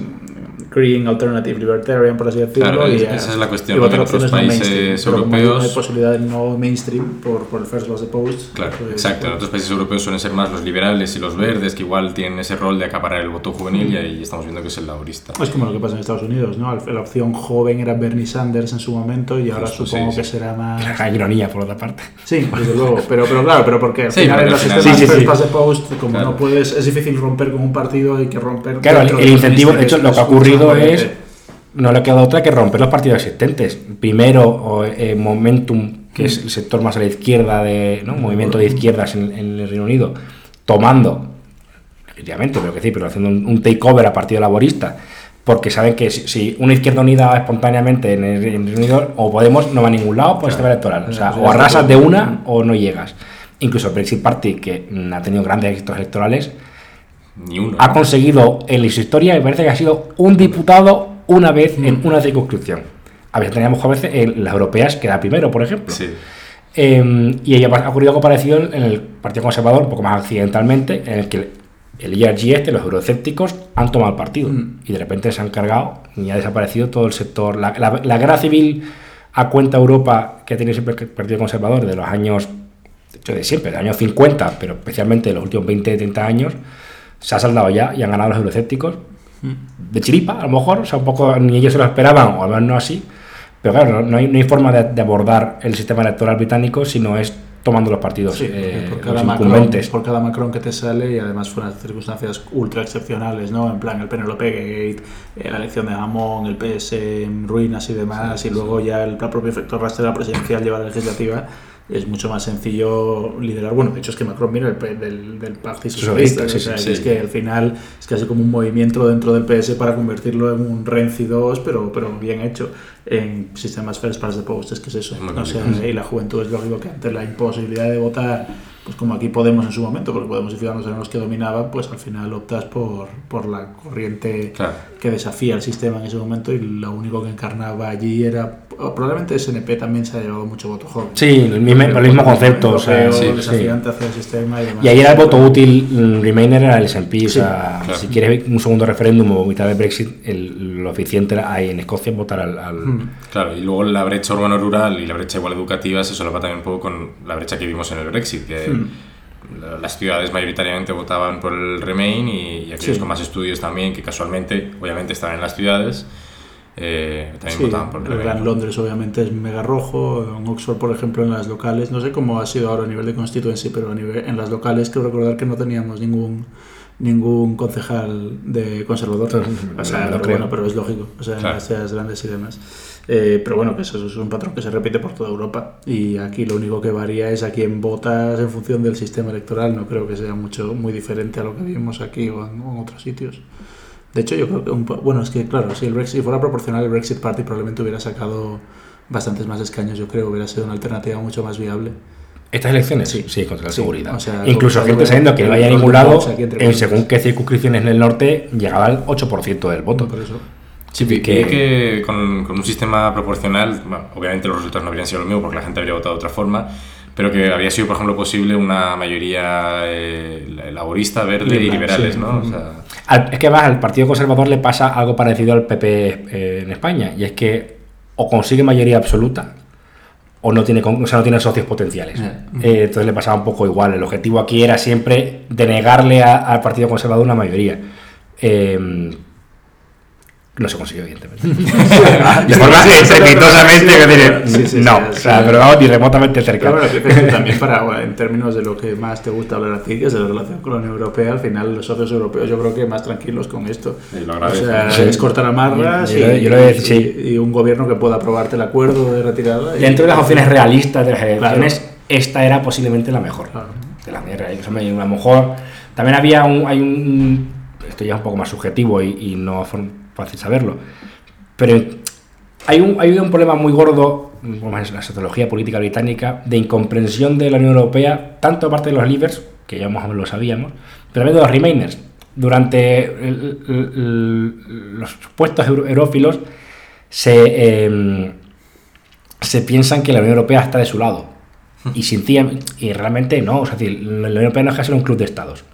Green Alternative Libertarian, por así decirlo. y, esa es la cuestión. Y en otros países no europeos. No hay posibilidad de no mainstream por, por el First Past the Post. Claro, pues, exacto. En otros países europeos suelen ser más los liberales y los verdes, que igual tienen ese rol de acaparar el voto juvenil, y ahí estamos viendo que es el laborista. Es como lo que pasa en Estados Unidos, ¿no? La opción joven era Bernie Sanders en su momento, y ahora supongo que será más. La ironía, por otra parte. Sí, desde luego. Pero, pero claro, pero porque al final en los sistemas First Past the Post, como no puedes, es difícil romper con un partido, hay que romper. Claro, el, incentivo, de hecho, lo que ha ocurrido es, no le queda otra que romper los partidos existentes. Primero, eh, Momentum, que es el sector más a la izquierda, de ¿no? movimiento de izquierdas en, el Reino Unido, tomando, efectivamente, pero que sí, pero haciendo un, takeover a Partido Laborista, porque saben que si, una izquierda unida espontáneamente en el, Reino Unido, o Podemos no va a ningún lado por sistema electoral. O sea, o arrasas de una o no llegas. Incluso el Brexit Party, que ha tenido grandes éxitos electorales, ha conseguido en su historia, me parece que ha sido un diputado una vez en una circunscripción. a veces teníamos a veces en las europeas que era primero, por ejemplo. Sí. Eh, y ahí ha ocurrido algo parecido en el Partido Conservador, un poco más accidentalmente, en el que el ERG este, los eurocépticos, han tomado el partido. Mm. Y de repente se han cargado y ha desaparecido todo el sector. La, la- la guerra civil a cuenta Europa que ha tenido siempre el Partido Conservador de los años, de hecho de siempre, de los años 50, pero especialmente de los últimos 20, 30 años, se ha saldado ya y han ganado los eurocépticos. De chiripa, a lo mejor, o sea, un poco ni ellos se lo esperaban, o al menos no así. Pero claro, no, hay, no hay forma de, de abordar el sistema electoral británico si no es tomando los partidos Sí, eh, por, los cada Macron, incumbentes. por cada Macron que te sale y además fueron circunstancias ultra excepcionales, ¿no? En plan el Penelope Gate, eh, la elección de Hamon, el PS en ruinas y demás, y luego ya el propio efecto rastre de la presidencial lleva la legislativa, es mucho más sencillo liderar. Bueno, de hecho es que Macron viene del, del, del Partido Socialista, Sí, o sea, sí, que es sí. que al final es casi como un movimiento dentro del PS para convertirlo en un Renzi 2, pero, pero bien hecho, en sistemas first past the post, es que es eso. O sea, y la juventud es lógico que ante la imposibilidad de votar, pues como aquí Podemos en su momento, porque Podemos y Ciudadanos eran los que dominaban, pues al final optas por, por la corriente Claro. que desafía el sistema en ese momento y lo único que encarnaba allí era, probablemente SNP también se ha llevado mucho voto joven. Sí, el mismo, el mismo concepto. o sea, sí, sí. desafiante hacia el sistema y demás. Y ahí era el voto útil, mm, Remainer era el SMP. O sea, claro. si quieres un segundo referéndum o mitad de Brexit, el- lo eficiente era ahí en Escocia votar al. al- Mm. Claro, y luego la brecha urbano-rural y la brecha igual educativa se solapa también un poco con la brecha que vimos en el Brexit, que Hmm. La- las ciudades mayoritariamente votaban por el Remain y, y aquellos Sí. con más estudios también, que casualmente, obviamente, estaban en las ciudades, eh, también Sí, votaban por el el Remain. Gran Londres obviamente es mega rojo, en Oxford por ejemplo en las locales, no sé cómo ha sido ahora a nivel de constituency, pero a nivel, en las locales creo recordar que no teníamos ningún ningún concejal de conservador. O sea, No pero creo. bueno, pero es lógico, o sea, en las ciudades grandes y demás. Eh, pero bueno, que eso es un patrón que se repite por toda Europa y aquí lo único que varía es a quién votas en función del sistema electoral, no creo que sea mucho muy diferente a lo que vimos aquí o en, o en otros sitios. De hecho, yo creo que un bueno, es que claro, si el Brexit fuera proporcional, el Brexit Party probablemente hubiera sacado bastantes más escaños, yo creo, hubiera sido una alternativa mucho más viable. ¿Estas elecciones? Sí. Sí, contra la Sí, seguridad. o sea, Incluso gente sabiendo que no vaya a ningún lado, en según qué circunscripciones en el norte, llegaba al 8% del voto. Por eso. Sí, que- que, con, con un sistema proporcional, bueno, obviamente los resultados no habrían sido lo mismo porque la gente habría votado de otra forma, pero que había sido, por ejemplo, posible una mayoría eh, laborista, verde y Liberal, liberales, sí. ¿no? O sea, Al- es que además al Partido Conservador le pasa algo parecido al PP eh, en España, y es que o consigue mayoría absoluta o no tiene, o sea, no tiene socios potenciales. Ya. Eh, entonces le pasaba un poco igual. El objetivo aquí era siempre denegarle a- al Partido Conservador una mayoría. No se consiguió, evidentemente. de forma estrepitosamente, no, pero vamos, ni remotamente cerca. Claro, también para, bueno, en términos de lo que más te gusta hablar a ti, que es de la relación con la Unión Europea, al final los socios europeos yo creo que más tranquilos con esto. Y lo o sea, Sí. es cortar amarras y, y- un gobierno que pueda aprobarte el acuerdo de retirada. y- Dentro de las opciones realistas de las elecciones, esta era posiblemente la mejor. Claro. De las realistas. A lo mejor también había un, hay un, esto ya es un poco más subjetivo y, y no fácil saberlo, pero hay un, hay un problema muy gordo, como es la sociología política británica, de incomprensión de la Unión Europea, tanto de parte de los Leavers, que ya más o menos lo sabíamos, pero también de los Remainers. Durante el- el- el- los supuestos eurófilos se, em, se piensan que la Unión Europea está de su lado. Y, sencilla- y realmente no. O sea, es decir, la Unión Europea no es que sea un club de estados.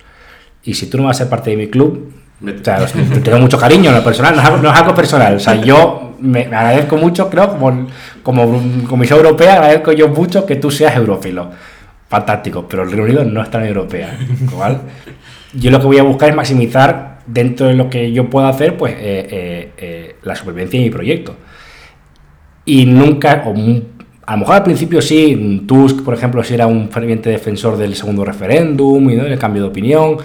Y si tú no vas a ser parte de mi club. O sea, os- te tengo mucho cariño en lo personal, no es algo, no es algo personal. O sea, yo me, agradezco mucho, creo, como, como Comisión Europea, agradezco yo mucho que tú seas eurófilo. Fantástico, pero el Reino Unido no está en la Unión Europea. cual, yo lo que voy a buscar es maximizar dentro de lo que yo pueda hacer, pues, eh, eh, eh, la supervivencia de mi proyecto y nunca, o a lo mejor al principio sí, Tusk, por ejemplo, sí era un ferviente defensor del segundo referéndum y ¿no? del cambio de opinión,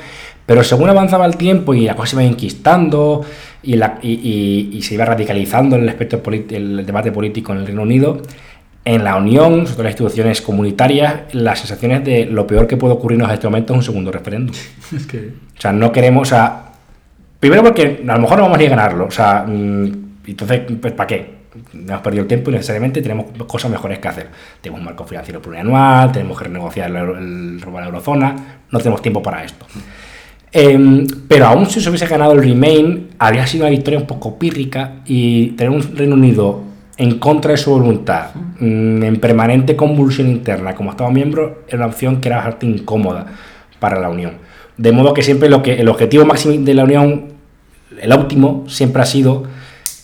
pero según avanzaba el tiempo y la cosa se iba enquistando y, la- y- y- y se iba radicalizando el, aspecto el debate político en el Reino Unido, en la Unión, sobre las instituciones comunitarias, las sensaciones de lo peor que puede ocurrirnos en este momento es un segundo referéndum. Es que O sea, no queremos, o sea, primero porque a lo mejor no vamos ni a ganarlo, o sea, mm, entonces, pues, ¿para qué? No hemos perdido el tiempo y necesariamente tenemos cosas mejores que hacer. Tenemos un marco financiero plurianual, tenemos que renegociar el, el la eurozona, no tenemos tiempo para esto. Em, pero aún si se hubiese ganado el Remain, habría sido una victoria un poco pírrica y tener un Reino Unido en contra de su voluntad, mm, en permanente convulsión interna como Estado miembro, era una opción que era bastante incómoda para la Unión. De modo que siempre lo que, el objetivo máximo de la Unión, el óptimo, siempre ha sido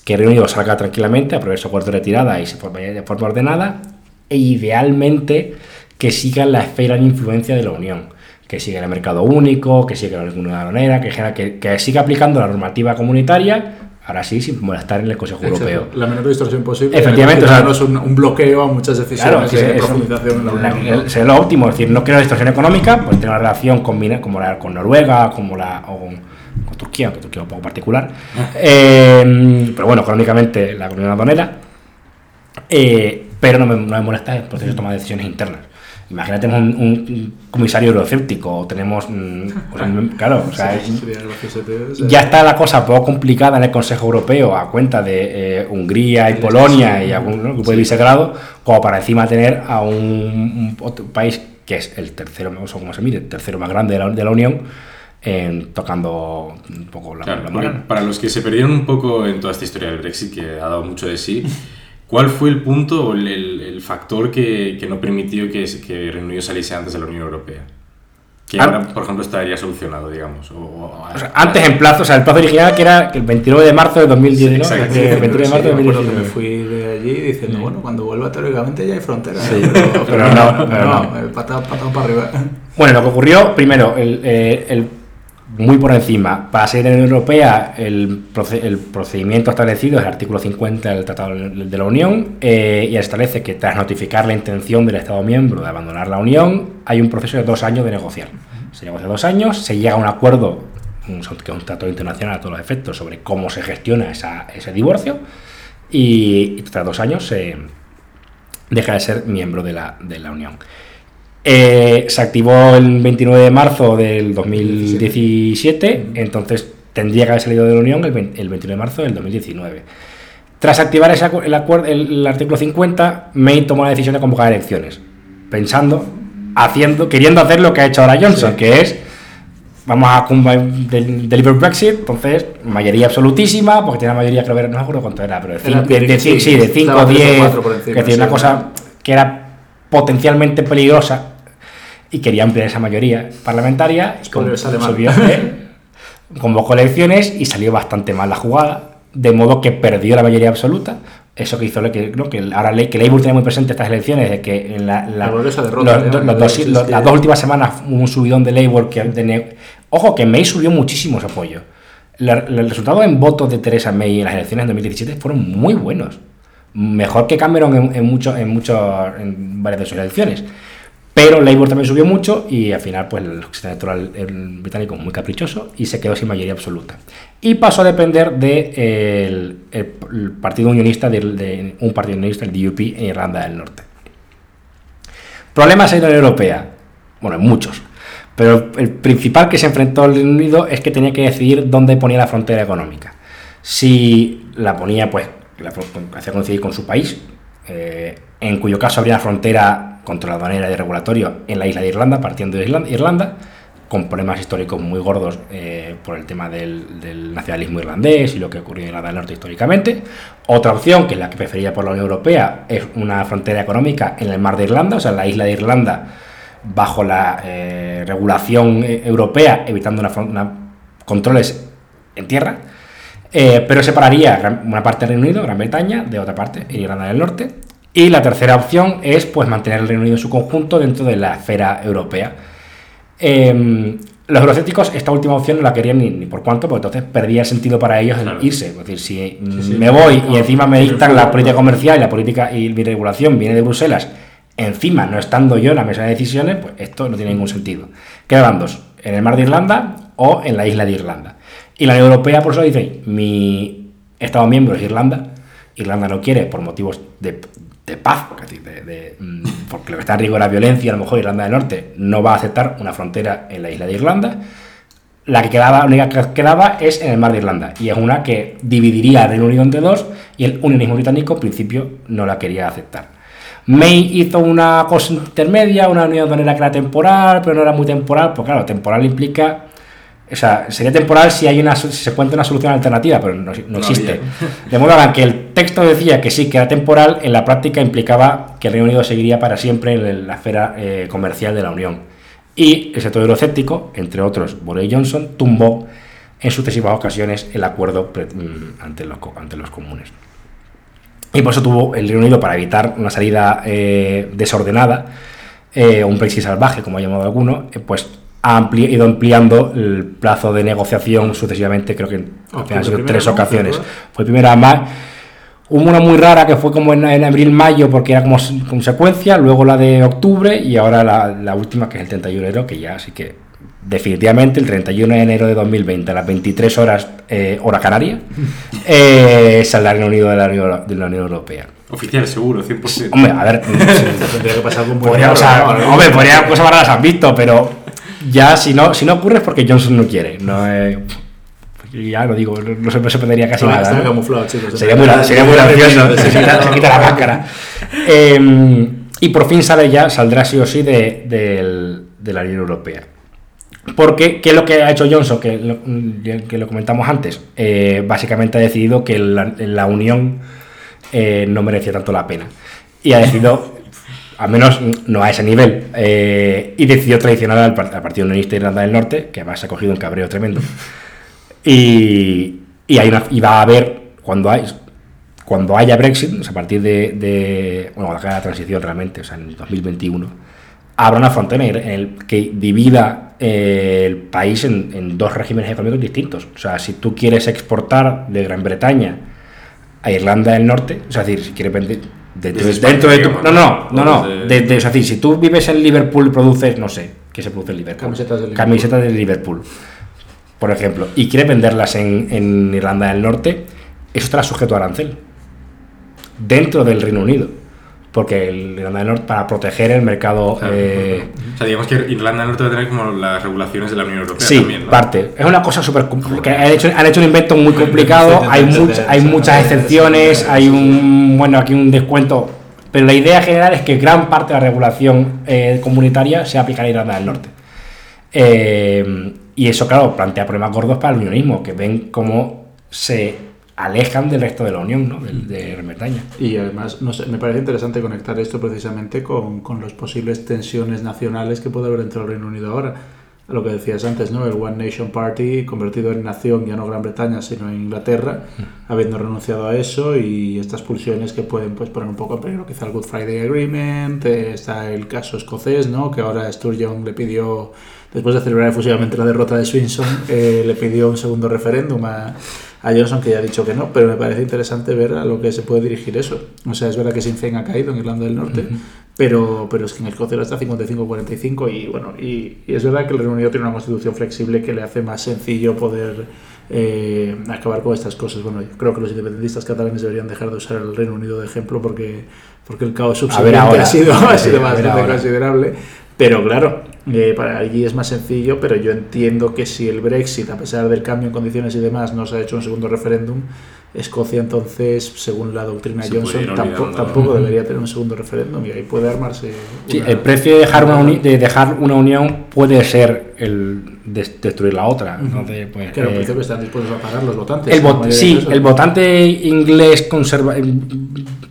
que el Reino Unido salga tranquilamente, aproveche su acuerdo de retirada y se forme de forma ordenada, e idealmente que siga la esfera de influencia de la Unión, que siga el mercado único, que siga la Unión Aduanera, que, que, que siga aplicando la normativa comunitaria ahora sí, sin molestar en el Consejo Europeo. La menor distorsión posible. Efectivamente. O sea, no es un, bloqueo a muchas decisiones de profundización en la Unión. Sería lo óptimo, es decir, no quiero distorsión económica, pues tener una relación con, como la, con Noruega, como la, o con, Turquía, aunque Turquía es un poco particular. Eh, pero bueno, económicamente la comunidad aduanera. Eh, pero no me, no me molesta el proceso de toma de decisiones internas. Imagínate un, un, comisario eurocéptico, tenemos. Mm, claro, o sea, ya está la cosa poco complicada en el Consejo Europeo a cuenta de eh, Hungría y Polonia y algún grupo de Visegrado, como para encima tener a un, país que es el tercero, no sé cómo se mide, el tercero más grande de la, de la Unión, tocando un poco la, claro, Para los que se perdieron un poco en toda esta historia del Brexit, que ha dado mucho de sí. ¿Cuál fue el punto o el, el, factor que, que, no permitió que, que Reino Unido saliese antes de la Unión Europea? Que ahora, por ejemplo, estaría solucionado, digamos. O, antes en plazo, o sea, el plazo original que era el 29 de marzo de 2019. El 29 de marzo de 2019. que me fui de allí diciendo, bueno, cuando vuelva teóricamente ya hay fronteras. Sí, pero, pero, no, pero no. no. Patado, para arriba. Bueno, lo que ocurrió, primero, el, eh, el muy por encima. Para ser Unión Europea, el, procedimiento establecido es el artículo 50 del Tratado de la Unión eh, y establece que tras notificar la intención del Estado miembro de abandonar la Unión, hay un proceso de dos años de negociar. Se negocia dos años, se llega a un acuerdo, que es un tratado internacional a todos los efectos, sobre cómo se gestiona ese divorcio y, tras dos años se deja de ser miembro de la, de la Unión. Eh, se activó el 29 de marzo del 2017, entonces tendría que haber salido de la Unión el, 29 de marzo del 2019. Tras activar ese, el, acuerdo, el, artículo 50, May tomó la decisión de convocar elecciones, pensando, haciendo, queriendo hacer lo que ha hecho ahora Johnson, que es vamos a deliver Brexit, entonces mayoría absolutísima, porque tiene una mayoría, creo que no me acuerdo cuánto era, pero de 5 o 10, que tiene una cosa que era potencialmente peligrosa y quería ampliar esa mayoría parlamentaria. Y con, convocó elecciones y salió bastante mal la jugada, de modo que perdió la mayoría absoluta. Eso que hizo que, que ahora que Labour tiene muy presente estas elecciones, de que en la, las dos últimas semanas hubo un subidón de Labour que Ojo, que May subió muchísimo su apoyo. el resultado en votos de Theresa May en las elecciones de 2017 fueron muy buenos. Mejor que Cameron en, en, mucho, en, mucho, en varias de sus elecciones. Pero Labour también subió mucho y al final pues el sistema electoral británico muy caprichoso y se quedó sin mayoría absoluta. Y pasó a depender del de el, partido unionista, un partido unionista, el DUP, en Irlanda del Norte. Problemas en la Unión Europea. Bueno, muchos. Pero el principal que se enfrentó al Reino Unido es que tenía que decidir dónde ponía la frontera económica. Si la ponía, pues, la hacía coincidir con su país, eh, en cuyo caso habría frontera contra la manera de regulatorio en la isla de Irlanda, partiendo de Irlanda, con problemas históricos muy gordos eh, por el tema del, nacionalismo irlandés y lo que ocurrió en Irlanda del Norte históricamente. Otra opción, que es la que prefería por la Unión Europea, es una frontera económica en el mar de Irlanda, o sea, en la isla de Irlanda, bajo la eh, regulación eh, europea, evitando una, controles en tierra. pero separaría una parte del Reino Unido, Gran Bretaña, de otra parte, Irlanda del Norte, y la tercera opción es pues, mantener el Reino Unido en su conjunto dentro de la esfera europea. Em, los eurocépticos esta última opción no la querían ni, por cuánto, porque entonces perdía el sentido para ellos irse. Es decir, si me voy y encima me dictan la política comercial y la política y mi regulación viene de Bruselas, encima no estando yo en la mesa de decisiones, pues esto no tiene ningún sentido. Quedan dos, en el mar de Irlanda o en la isla de Irlanda. Y la Unión Europea por eso dice, mi Estado miembro es Irlanda, Irlanda no quiere por motivos de, de paz, mm, porque lo que está en riesgo es la violencia, a lo mejor Irlanda del Norte no va a aceptar una frontera en la isla de Irlanda. La que quedaba, única que quedaba es en el mar de Irlanda, y es una que dividiría el Reino Unido entre dos, y el unionismo británico en principio no la quería aceptar. May hizo una cosa intermedia, una unión de manera que era temporal, pero no era muy temporal, porque claro, temporal implica O sea, sería temporal si hay una si se cuenta una solución alternativa, pero no, no existe. De modo que el texto decía que sí, que era temporal, en la práctica implicaba que el Reino Unido seguiría para siempre en la esfera eh, comercial de la Unión. Y el sector eurocéptico, entre otros Boris Johnson, tumbó en sucesivas ocasiones el acuerdo mm, ante los, ante los comunes. Y por eso tuvo el Reino Unido, para evitar una salida eh, desordenada, eh, un Brexit salvaje, como ha llamado alguno, pues ampli- ido ampliando el plazo de negociación sucesivamente, creo que Octubre han sido tres ocasiones. Fue primero hubo una muy rara que fue como en, en abril-mayo, porque era como consecuencia, luego la de octubre y ahora la, la última, que es el 31 de enero, que ya así que definitivamente el 31 de enero de 2020 a las 23 horas eh, hora canaria eh, saldrá el Reino Unido de la Unión, de la Unión Europea. Oficial, seguro, 100%. Hombre, a ver, Tendría que pasar muy podría, hombre, podría cosas raras las han visto, pero ya si no, si no ocurre es porque Johnson no quiere. No ya lo digo, no, no se, no se perdería casi nada. está ¿no? camuflado, chicos. Sería muy, sería muy gracioso, se quita, se quita la máscara. Eh, y por fin sale ya, saldrá sí o sí de, de la Unión Europea. Porque, ¿qué es lo que ha hecho Johnson? Que lo, que lo comentamos antes. Eh, básicamente ha decidido que la, la unión eh, no merecía tanto la pena. Y ha decidido, al menos no a ese nivel, eh, y decidió traicionar al, al Partido Unionista de Irlanda del Norte, que además se ha cogido un cabreo tremendo. Y, y, hay una, y va a haber, cuando, hay, cuando haya Brexit, o sea, a partir de, de bueno, la transición realmente, o sea, en 2021, habrá una frontera en el que divida eh, el país en, en dos regímenes económicos distintos. O sea, si tú quieres exportar de Gran Bretaña a Irlanda del Norte, o sea, es decir, si quieres vender dentro, de- dentro de tu... No, no, no, no. De- de- o sea, es decir, si tú vives en Liverpool y produces, no sé, ¿qué se produce en Liverpool? Camisetas de Liverpool. Camisetas de Liverpool, por ejemplo, y quieres venderlas en, en Irlanda del Norte, eso estará sujeto a arancel dentro del Reino Unido. Porque el Irlanda del Norte, para proteger el mercado. Claro. eh, O sea, digamos que Irlanda del Norte va a tener como las regulaciones de la Unión Europea sí, también, ¿no? parte. Es una cosa súper. que Han hecho, han hecho un invento muy complicado. Hay, much- hay muchas excepciones. Hay un. Bueno, aquí un descuento. Pero la idea general es que gran parte de la regulación eh, comunitaria se aplica a Irlanda del Norte. Eh, y eso, claro, plantea problemas gordos para el unionismo, que ven cómo se alejan del resto de la Unión, ¿no? Del- de, Gran Bretaña. Y además, no sé, me parece interesante conectar esto precisamente con, con las posibles tensiones nacionales que puede haber dentro del Reino Unido ahora. Lo que decías antes, ¿no? El One Nation Party convertido en nación, ya no Gran Bretaña, sino en Inglaterra, habiendo renunciado a eso y estas pulsiones que pueden pues, poner un poco en peligro quizá el Good Friday Agreement, eh, está el caso escocés, ¿no? Que ahora Sturgeon le pidió, después de celebrar efusivamente la derrota de Swinson, eh, le pidió un segundo referéndum a, a Johnson que ya ha dicho que no, pero me parece interesante ver a lo que se puede dirigir eso. O sea, es verdad que Sinn Féin ha caído en Irlanda del Norte, pero, pero es que en Escocia está 55-45 y bueno, y, y es verdad que el Reino Unido tiene una constitución flexible que le hace más sencillo poder eh, acabar con estas cosas. Bueno, yo creo que los independentistas catalanes deberían dejar de usar el Reino Unido de ejemplo porque, porque el caos subsiguiente ahora. ha sido, ha sido bastante considerable. Pero claro, eh, para allí es más sencillo, pero yo entiendo que si el Brexit, a pesar del cambio en condiciones y demás, no se ha hecho un segundo referéndum, Escocia entonces, según la doctrina Se Johnson, tampoco, tampoco debería tener un segundo referéndum y ahí puede armarse. Sí, una- el precio de dejar una, uni- de dejar una unión puede ser el des- destruir la otra. Entonces, pues, un eh, precio que están dispuestos a pagar los votantes. el vot- de sí, el votante inglés conserva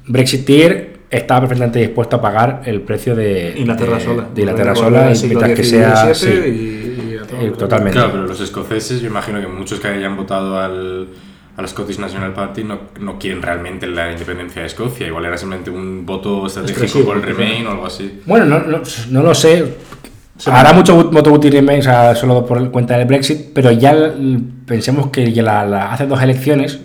Brexiteer está perfectamente dispuesto a pagar el precio de Inglaterra de- sola. de Inglaterra sola, y mientras que sea sí, y- y a todo eh, totalmente. Claro, pero los escoceses, yo imagino que muchos que hayan votado al, al Scottish National Party no, no quieren realmente la independencia de Escocia. Igual era simplemente un voto estratégico por el. Remain o algo así. Bueno, no, no, no lo sé. Se Hará me- mucho voto útil remain, o sea, solo por cuenta del Brexit, pero ya pensemos que ya la- la- hace dos elecciones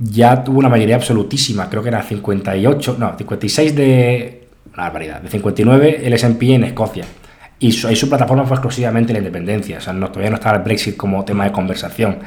ya tuvo una mayoría absolutísima, creo que era 58, no, 56 de. Una barbaridad, de 59 el SP en Escocia. Y su, y su plataforma fue exclusivamente la independencia, o sea, no, todavía no estaba el Brexit como tema de conversación.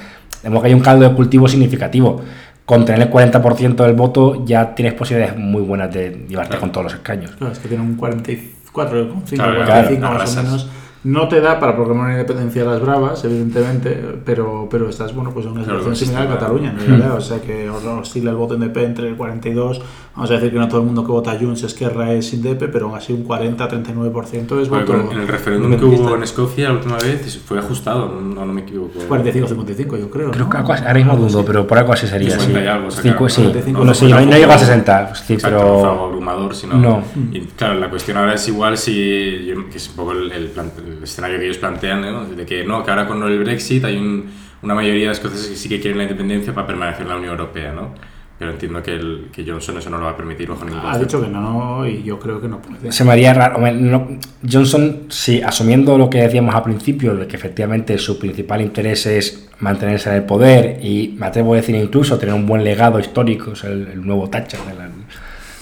Vemos que hay un caldo de cultivo significativo. Con tener el 40% del voto ya tienes posibilidades muy buenas de llevarte Claro. con todos los escaños. Claro, es que tiene un 44,5, Claro, 45 claro, más o menos. No te da para proclamar una independencia a las bravas, evidentemente, pero, pero estás bueno, pues en una situación similar a Cataluña, en realidad. O sea que oscila el voto indepe entre el 42, vamos a decir que no todo el mundo que vota Junts Esquerra es indepe, pero aún así un 40-39% es voto con- en el referéndum que hubo en Escocia la última vez fue ajustado, no, no me equivoco. 45-55 yo creo, Creo ¿no? que algo así- ahora mismo dudo, pero por algo así sería. 50 sí. y algo sacaron, Cinco- ¿no? sí. 45, no, sí, no, no llegó a 60, sí, Exacto, no fue algo pero. abrumador, sino... No. Y claro, la cuestión ahora es igual si... yo- que es un poco el, el plan- el escenario que ellos plantean, ¿no? De que no, que ahora con el Brexit hay un- una mayoría de escoceses que sí que quieren la independencia para permanecer en la Unión Europea, ¿no? Pero entiendo que, el, que Johnson eso no lo va a permitir bajo ningún Ha concepto. dicho que no y yo creo que no puede. Se me haría raro. no- Johnson, sí, asumiendo lo que decíamos al principio, de que efectivamente su principal interés es mantenerse en el poder y me atrevo a decir incluso tener un buen legado histórico, es el, el nuevo Thatcher de la-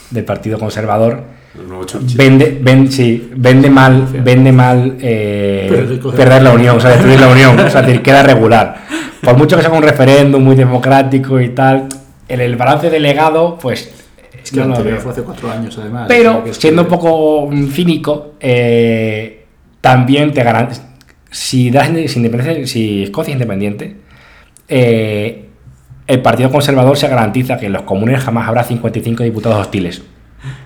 del Partido Conservador, El vende, ven- sí, vende mal, vende mal eh, Perder el la unión, o sea, destruir la unión, o sea, decir, queda regular. Por mucho que sea un referéndum muy democrático y tal, en el balance de legado, pues Es que yo el no lo anterior veo. fue hace cuatro años además. o Pero, sea, que- siendo un poco cínico, eh, también te garantiza. Si, das, si, independencia- si Escocia es independiente, eh, el Partido Conservador se garantiza que en los comunes jamás habrá 55 diputados hostiles.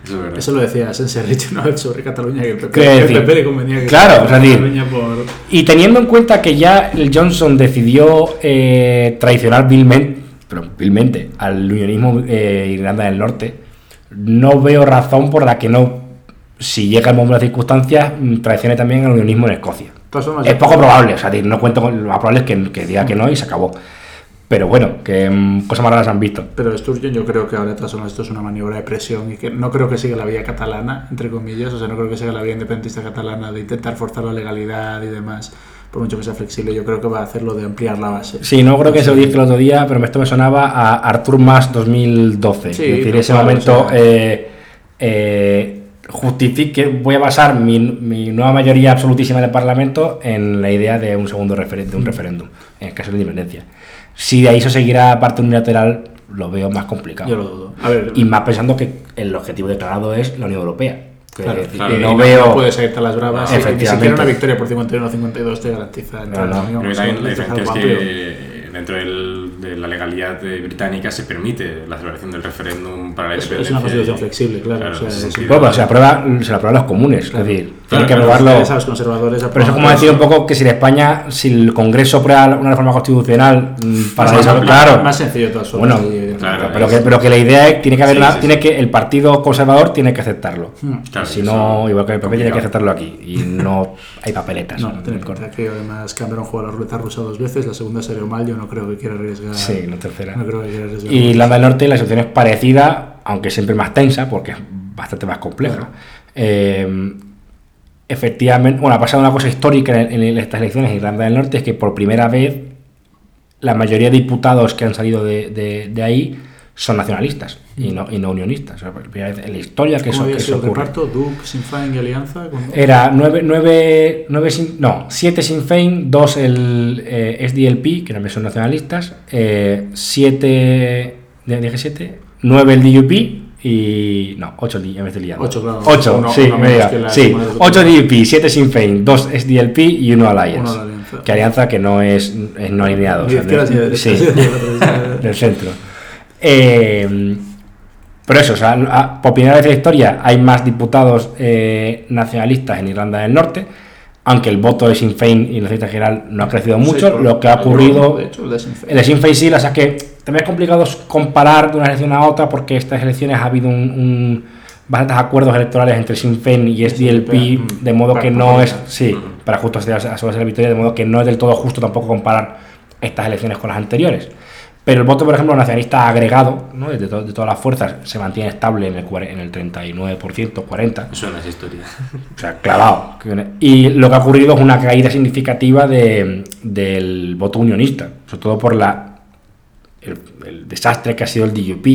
Eso es verdad. Eso lo decía Sense Rich una vez sobre Cataluña que el PP, el le convenía que claro, Cataluña por... Y teniendo en cuenta que ya el Johnson decidió eh, traicionar vilmente, pero vilmente al unionismo eh, Irlanda del Norte, no veo razón por la que no, si llega el momento de las circunstancias, mm, traicione también al unionismo en Escocia. Es poco probable, o sea, no cuento con lo más probable es que, que diga que no y se acabó. Pero bueno, que mm, cosas más raras han visto. Pero Sturgeon yo creo que ahora formas esto es una maniobra de presión y que no creo que siga la vía catalana, entre comillas, o sea, no creo que siga la vía independentista catalana de intentar forzar la legalidad y demás, por mucho que sea flexible, yo creo que va a hacerlo de ampliar la base. Sí, no creo que se lo dije el otro día, pero esto me sonaba a Artur Mas 2012. Sí, es decir, no, ese claro, momento o sea- eh, eh, justifique, voy a basar mi, mi nueva mayoría absolutísima del Parlamento en la idea de un segundo de un referéndum, en el caso de la independencia. Si de ahí se seguirá parte unilateral, lo veo más complicado. Yo lo dudo. A ver, Y más pensando que el objetivo declarado es la Unión Europea. Que Claro, decir, claro, que y no no veo. puedes irte a las bravas y ni Efectivamente. siquiera una victoria por 51 o 52 te garantiza entrar No, no. en la Unión, Pero o sea, dentro del- de la legalidad británica se permite la celebración del referéndum para la Es, es independencia. una constitución flexible, claro. Claro, o sea, se aprueba, se la aprueban los comunes, Claro. es decir, Claro, tiene que aprobarlo. a los conservadores Pero eso es como decir un poco que si en España, si el Congreso aprueba una reforma constitucional mm, para más, eso, más- claro. más sencillo todas formas. Bueno, y- claro, pero que, pero que la idea es, tiene que haber Sí, una- sí, tiene sí. que el Partido Conservador tiene que aceptarlo. Hmm. Claro, si no, igual que el PP tiene que aceptarlo aquí y no hay papeletas. No, en cuenta que además Cameron jugó a la ruleta rusa dos veces, la segunda salió mal, yo no creo que quiera arriesgar. Sí, la tercera. No creo que quiera arriesgar. Y Irlanda del Norte la situación es parecida, aunque siempre más tensa, porque es bastante más compleja. Claro. Eh, efectivamente, bueno, ha pasado una cosa histórica en, en estas elecciones en Irlanda del Norte, es que por primera vez la mayoría de diputados que han salido de, de- de ahí son nacionalistas y no, y no unionistas. O sea, en la historia que ¿Cómo eso, que eso ocurre. reparto? Duke, Sinn Féin y Alianza. ¿Con- Era 9, 9, 9 sin, no, 7 Sinn Féin, 2 el eh, SDLP, que también son nacionalistas, 7, dije 7, 9 el DUP y. No, 8 en vez de claro. 8, Uno- sí, uno me menos diga, que la sí. comunidad 8 autónoma. DUP, 7 Sinn Féin, 2 SDLP y 1 Alliance. Alianza. Que alianza que no es, es no alineado. O sea, sí, del centro. Eh, pero eso, o sea, por primera vez en la historia hay más diputados eh, nacionalistas en Irlanda del Norte, aunque el voto de Sinn Féin y la Nacionalista General no ha crecido mucho. Lo que ha ocurrido. de hecho, el de Sinn Féin. El de Sinn Féin sí, o sea que también es complicado comparar de una elección a otra porque estas elecciones ha habido un, un- bastantes acuerdos electorales entre Sinn Féin y SDLP, Mm, de modo que no es, sí, para justo asegurarse la victoria, de modo que no es del todo justo tampoco comparar estas elecciones con las anteriores. Pero el voto, por ejemplo, nacionalista agregado, ¿no? de, to- de todas las fuerzas, se mantiene estable en el, en el 39%, 40%. Suena esa historia. O sea, clavado. Y lo que ha ocurrido es una caída significativa de- del voto unionista, sobre todo por la, el, el desastre que ha sido el DUP.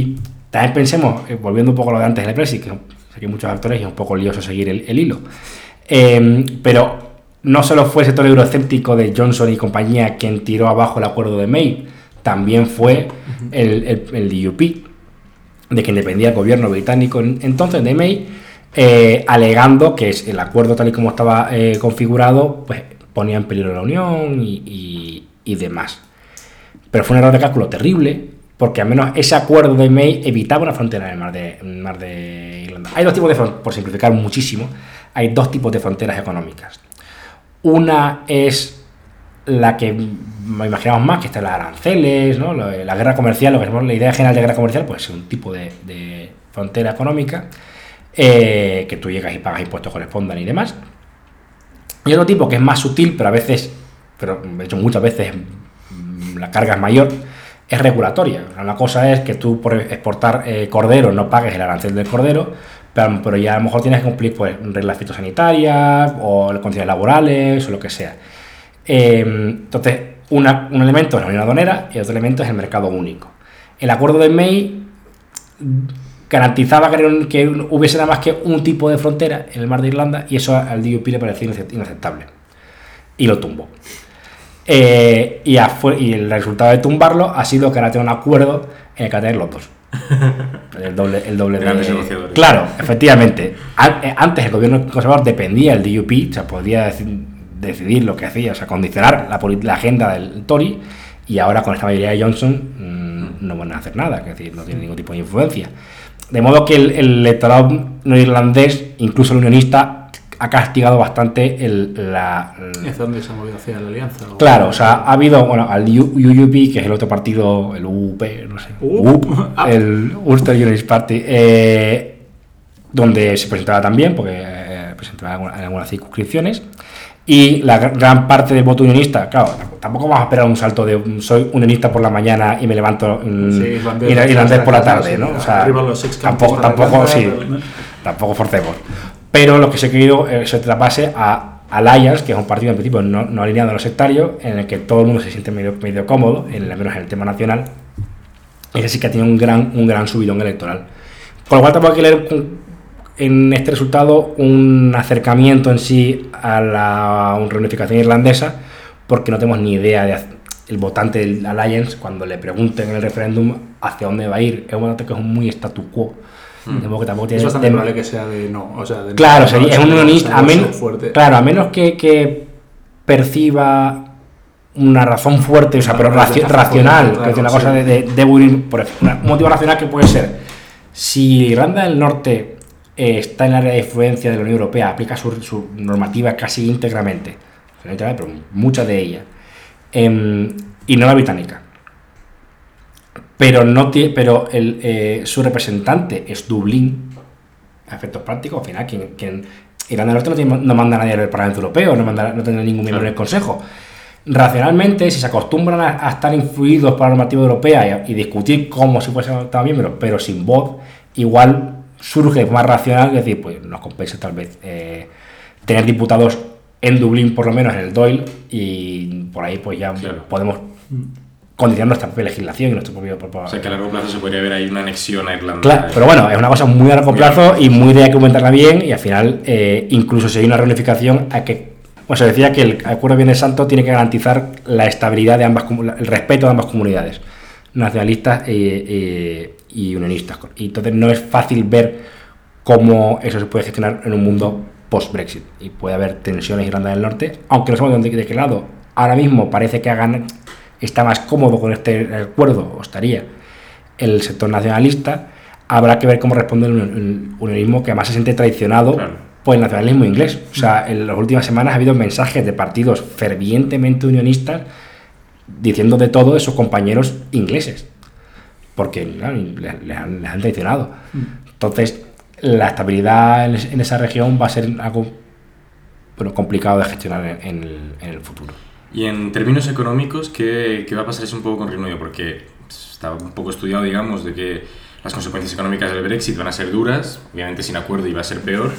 También pensemos, eh, volviendo un poco a lo de antes del Brexit, que sé que hay muchos actores y es un poco lioso seguir el, el hilo. Eh, pero no solo fue el sector eurocéptico de Johnson y compañía quien tiró abajo el acuerdo de May, también fue el, el, el DUP, de que dependía el gobierno británico en- entonces de May, eh, alegando que el acuerdo tal y como estaba eh, configurado, pues ponía en peligro la Unión y, y- y demás. Pero fue un error de cálculo terrible, porque al menos ese acuerdo de May evitaba una frontera en el mar de, mar de Irlanda. Hay dos tipos de fronteras, por simplificar muchísimo, hay dos tipos de fronteras económicas. Una es la que imaginamos más, que está en las aranceles, ¿no? La guerra comercial, lo que la idea general de guerra comercial, pues es un tipo de, frontera económica eh, que tú llegas y pagas impuestos correspondan y demás. Y otro tipo que es más sutil, pero a veces, pero de hecho muchas veces la carga es mayor, es regulatoria. Una cosa es que tú por exportar eh, cordero no pagues el arancel del cordero, pero, pero ya a lo mejor tienes que cumplir pues, reglas fitosanitarias o condiciones laborales o lo que sea. Eh, entonces, una- un elemento es la unión aduanera y otro elemento es el mercado único. El acuerdo de May garantizaba que, que hubiese nada más que un tipo de frontera en el mar de Irlanda y eso al DUP le parecía inace- inaceptable. Y lo tumbó. Eh, y, y el resultado de tumbarlo ha sido que ahora tengo un acuerdo en el que tener los dos. El doble, el doble de... Claro, efectivamente. Eh, Antes el gobierno conservador dependía del DUP, o sea, podía deci- decidir lo que hacía, o sea, condicionar la, la agenda del Tory, y ahora con esta mayoría de Johnson mm, no van a hacer nada, es decir, no tiene ningún tipo de influencia. De modo que el, el electorado no irlandés, incluso el unionista, ha castigado bastante el, la, Es donde se ha movido hacia la alianza. o- Claro, o sea, ha habido, bueno, al UUP, que es el otro partido, el UUP, no sé, Uh, UUP, ah. el Ulster Unionist Party, eh, donde se presentaba también, porque eh, presentaba en alguna- en algunas circunscripciones, y la gr- gran parte del voto unionista, claro, tampoco vamos a esperar un salto de un- soy unionista por la mañana y me levanto mm, Sí, irlandés, por la tarde, ¿no? O sea, tampoco, tampoco, sí, tampoco forcemos. Pero lo que se querido eh, se traspase a Alliance, que es un partido en principio no, no alineado a los sectarios, en el que todo el mundo se siente medio, medio cómodo, en, al menos en el tema nacional. Ese sí que ha tenido un gran, un gran subidón electoral. Con lo cual tampoco hay que leer en este resultado un acercamiento en sí a la reunificación irlandesa, porque no tenemos ni idea de el votante del Alliance, cuando le pregunten en el referéndum hacia dónde va a ir, es un votante que es muy statu quo. De modo que tampoco Es bastante probable que sea de no. O sea, de Claro, no, es un unionista, a no, menos, fuerte. claro, a menos que, que perciba una razón fuerte, o sea, pero raci- racional, fuerte, que es una cosa sí. de, de, por ejemplo, un motivo racional que puede ser, si Irlanda del Norte eh, está en el área de influencia de la Unión Europea, aplica su, su normativa casi íntegramente, pero mucha de ella, em, y no la británica. Pero, no tie- pero el, eh, su representante es Dublín, a efectos prácticos, al final, quien, quien Irlanda del Norte no, tiene- no manda a nadie al Parlamento Europeo, no, manda, no tiene ningún miembro en el Consejo. Racionalmente, si se acostumbran a, a estar influidos por la normativa europea y, y discutir como si fuesen Estado miembros, pero sin voz, igual surge forma racional, es decir, pues nos compensa tal vez eh, tener diputados en Dublín, por lo menos en el Doyle, y por ahí pues ya Claro. podemos condicionar nuestra propia legislación y nuestro propio... propio- O sea que a largo plazo se podría ver ahí una anexión a Irlanda. Claro, pero bueno, es una cosa muy a largo plazo a y muy de que comentarla bien y al final, eh, incluso si hay una reunificación, hay que... Bueno, se decía que el acuerdo de Viernes Santo tiene que garantizar la estabilidad de ambas, el respeto de ambas comunidades, nacionalistas eh, eh, y unionistas. Y entonces no es fácil ver cómo eso se puede gestionar en un mundo post-Brexit. Y puede haber tensiones en Irlanda del Norte, aunque no sabemos de qué lado. Ahora mismo parece que hagan, está más cómodo con este acuerdo, o estaría, el sector nacionalista. Habrá que ver cómo responde el, uni- el unionismo, que además se siente traicionado Claro. por el nacionalismo inglés. O sea, en las últimas semanas ha habido mensajes de partidos fervientemente unionistas diciendo de todo de sus compañeros ingleses. Porque claro, les, les han, les han traicionado. Entonces, la estabilidad en, es- en esa región va a ser algo bueno, complicado de gestionar en, en el, en el futuro. Y en términos económicos, ¿qué, qué va a pasar eso un poco con Reino Unido? Porque está un poco estudiado, digamos, de que las consecuencias económicas del Brexit van a ser duras, obviamente sin acuerdo va a ser peor.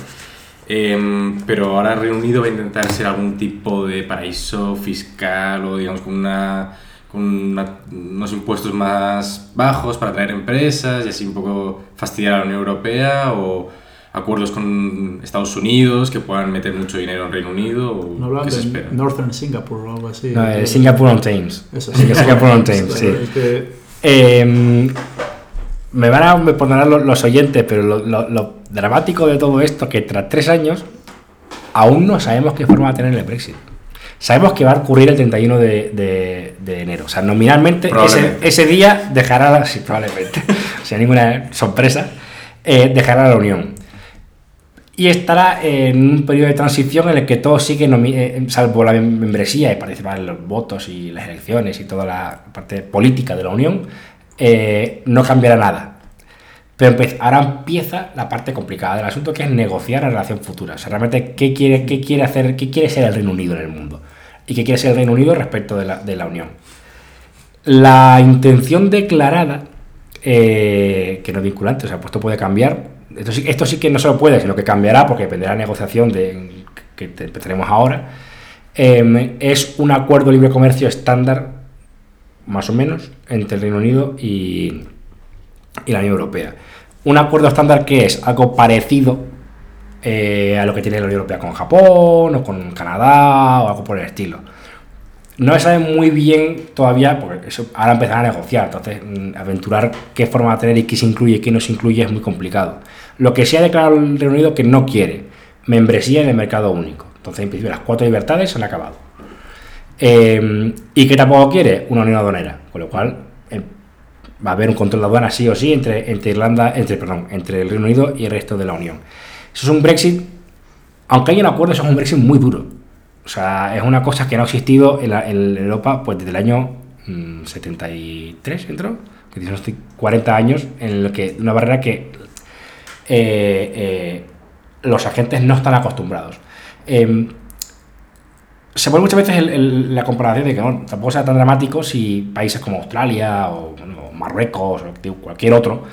Em, pero ahora Reino Unido va a intentar ser algún tipo de paraíso fiscal o, digamos, con, una, con una- unos impuestos más bajos para atraer empresas y así un poco fastidiar a la Unión Europea o acuerdos con Estados Unidos que puedan meter mucho dinero en Reino Unido o No hablan qué se espera. Northern Singapore o algo así. No, eh, Singapore on Thames. Eso Sí, Singapore on Thames, Es sí. que- Eh, me van a me pondrán los, los oyentes, pero lo, lo- lo dramático de todo esto que tras tres años aún no sabemos qué forma va a tener el Brexit. Sabemos que va a ocurrir el 31 de, de- de enero. O sea, nominalmente ese, día dejará, la- sí, probablemente, sin ninguna sorpresa, eh, dejará la Unión. Y estará en un periodo de transición en el que todo sigue, nomi- eh, salvo la mem- membresía y participar en los votos y las elecciones y toda la parte política de la Unión, eh, no cambiará nada. Pero ahora empieza la parte complicada del asunto, que es negociar la relación futura. O sea, realmente, ¿qué quiere, qué quiere hacer, qué quiere ser el Reino Unido en el mundo? ¿Y qué quiere ser el Reino Unido respecto de la, de la Unión? La intención declarada, eh, que no es vinculante, o sea, pues esto puede cambiar. Esto sí, esto sí que no se lo puede, sino que cambiará porque dependerá de la negociación de, que te- tenemos ahora. eh, es un acuerdo de libre comercio estándar, más o menos, entre el Reino Unido y, y la Unión Europea. Un acuerdo estándar que es algo parecido eh, a lo que tiene la Unión Europea con Japón o con Canadá o algo por el estilo. No se sabe muy bien todavía, porque eso ahora empezarán a negociar, entonces mm, aventurar qué forma va a tener y qué se incluye y qué no se incluye es muy complicado. Lo que sí ha declarado el Reino Unido que no quiere, membresía en el mercado único. Entonces, en principio, las cuatro libertades se han acabado. Eh, ¿Y qué tampoco quiere? Una unión aduanera, con lo cual eh, va a haber un control de aduana sí o sí entre, entre Irlanda, entre, perdón, entre el Reino Unido y el resto de la Unión. Eso es un Brexit, aunque hay un acuerdo, eso es un Brexit muy duro. O sea, es una cosa que no ha existido en, Europa pues desde el año mm, 73, entró, que unos 40 años, en el que una barrera que eh, eh, los agentes no están acostumbrados. Em, se pone muchas veces la comparación de que no, tampoco sea tan dramático si países como Australia o, Marruecos o cualquier otro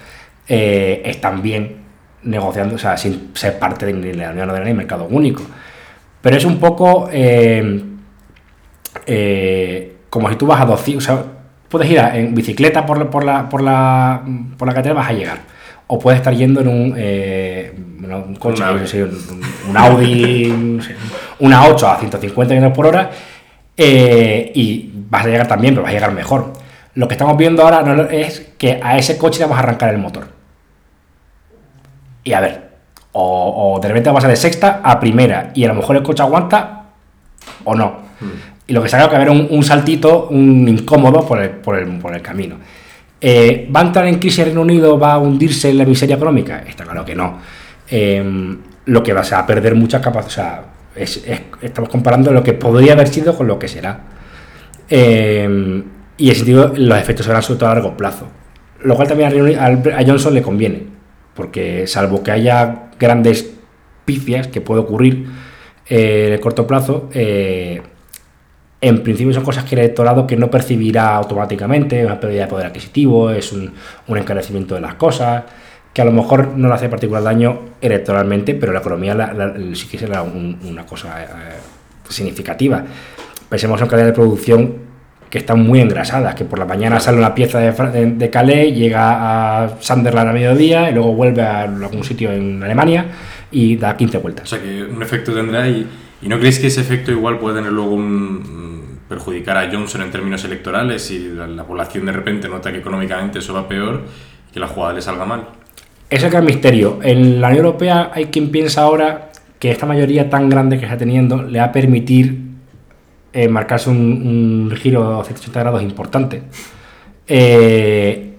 eh, están bien negociando, o sea, sin ser parte de la Unión Europea y mercado único. Pero es un poco eh, eh, como si tú vas a 200, o sea, puedes ir en bicicleta por la, por la, por la, por la carretera, vas a llegar. O puedes estar yendo en un, eh, un coche, Un Audi. no sé, un, un Audi, no sé, una 8 a 150 km por hora, y vas a llegar también, pero vas a llegar mejor. Lo que estamos viendo ahora es que a ese coche le vamos a arrancar el motor. Y a ver, o, o de repente vamos a de sexta a primera, y a lo mejor el coche aguanta o no. Y lo que se haga que haber un, un saltito, un incómodo por el, por el, por el camino. Eh, ¿Va a entrar en crisis el Reino Unido? ¿Va a hundirse en la miseria económica? Está claro que no. Eh, lo que va a perder muchas capacidades. O sea, es- es- estamos comparando lo que podría haber sido con lo que será. Eh, y en ese sentido, los efectos serán sobre todo a largo plazo. Lo cual también a, Reino Unido- al- a Johnson le conviene, porque salvo que haya grandes pifias que puede ocurrir eh, en el corto plazo, eh, en principio son cosas que el electorado que no percibirá automáticamente, una pérdida de poder adquisitivo, es un, encarecimiento de las cosas, que a lo mejor no le hace particular daño electoralmente, pero la economía la- la- sí que será un- una cosa eh, significativa. Pensemos en cadenas de producción que están muy engrasadas, que por la mañana sale una pieza de, de, de Calais, llega a Sunderland a mediodía y luego vuelve a algún sitio en Alemania y da 15 O vueltas. sea que un efecto tendrá y, y no creéis que ese efecto igual puede tener luego un perjudicar a Johnson en términos electorales y la, la población de repente nota que económicamente eso va peor y que la jugada le salga mal. Eso es el gran misterio. En la Unión Europea hay quien piensa ahora que esta mayoría tan grande que está teniendo le va a permitir eh, marcarse un, un giro de 180 grados importante. Eh,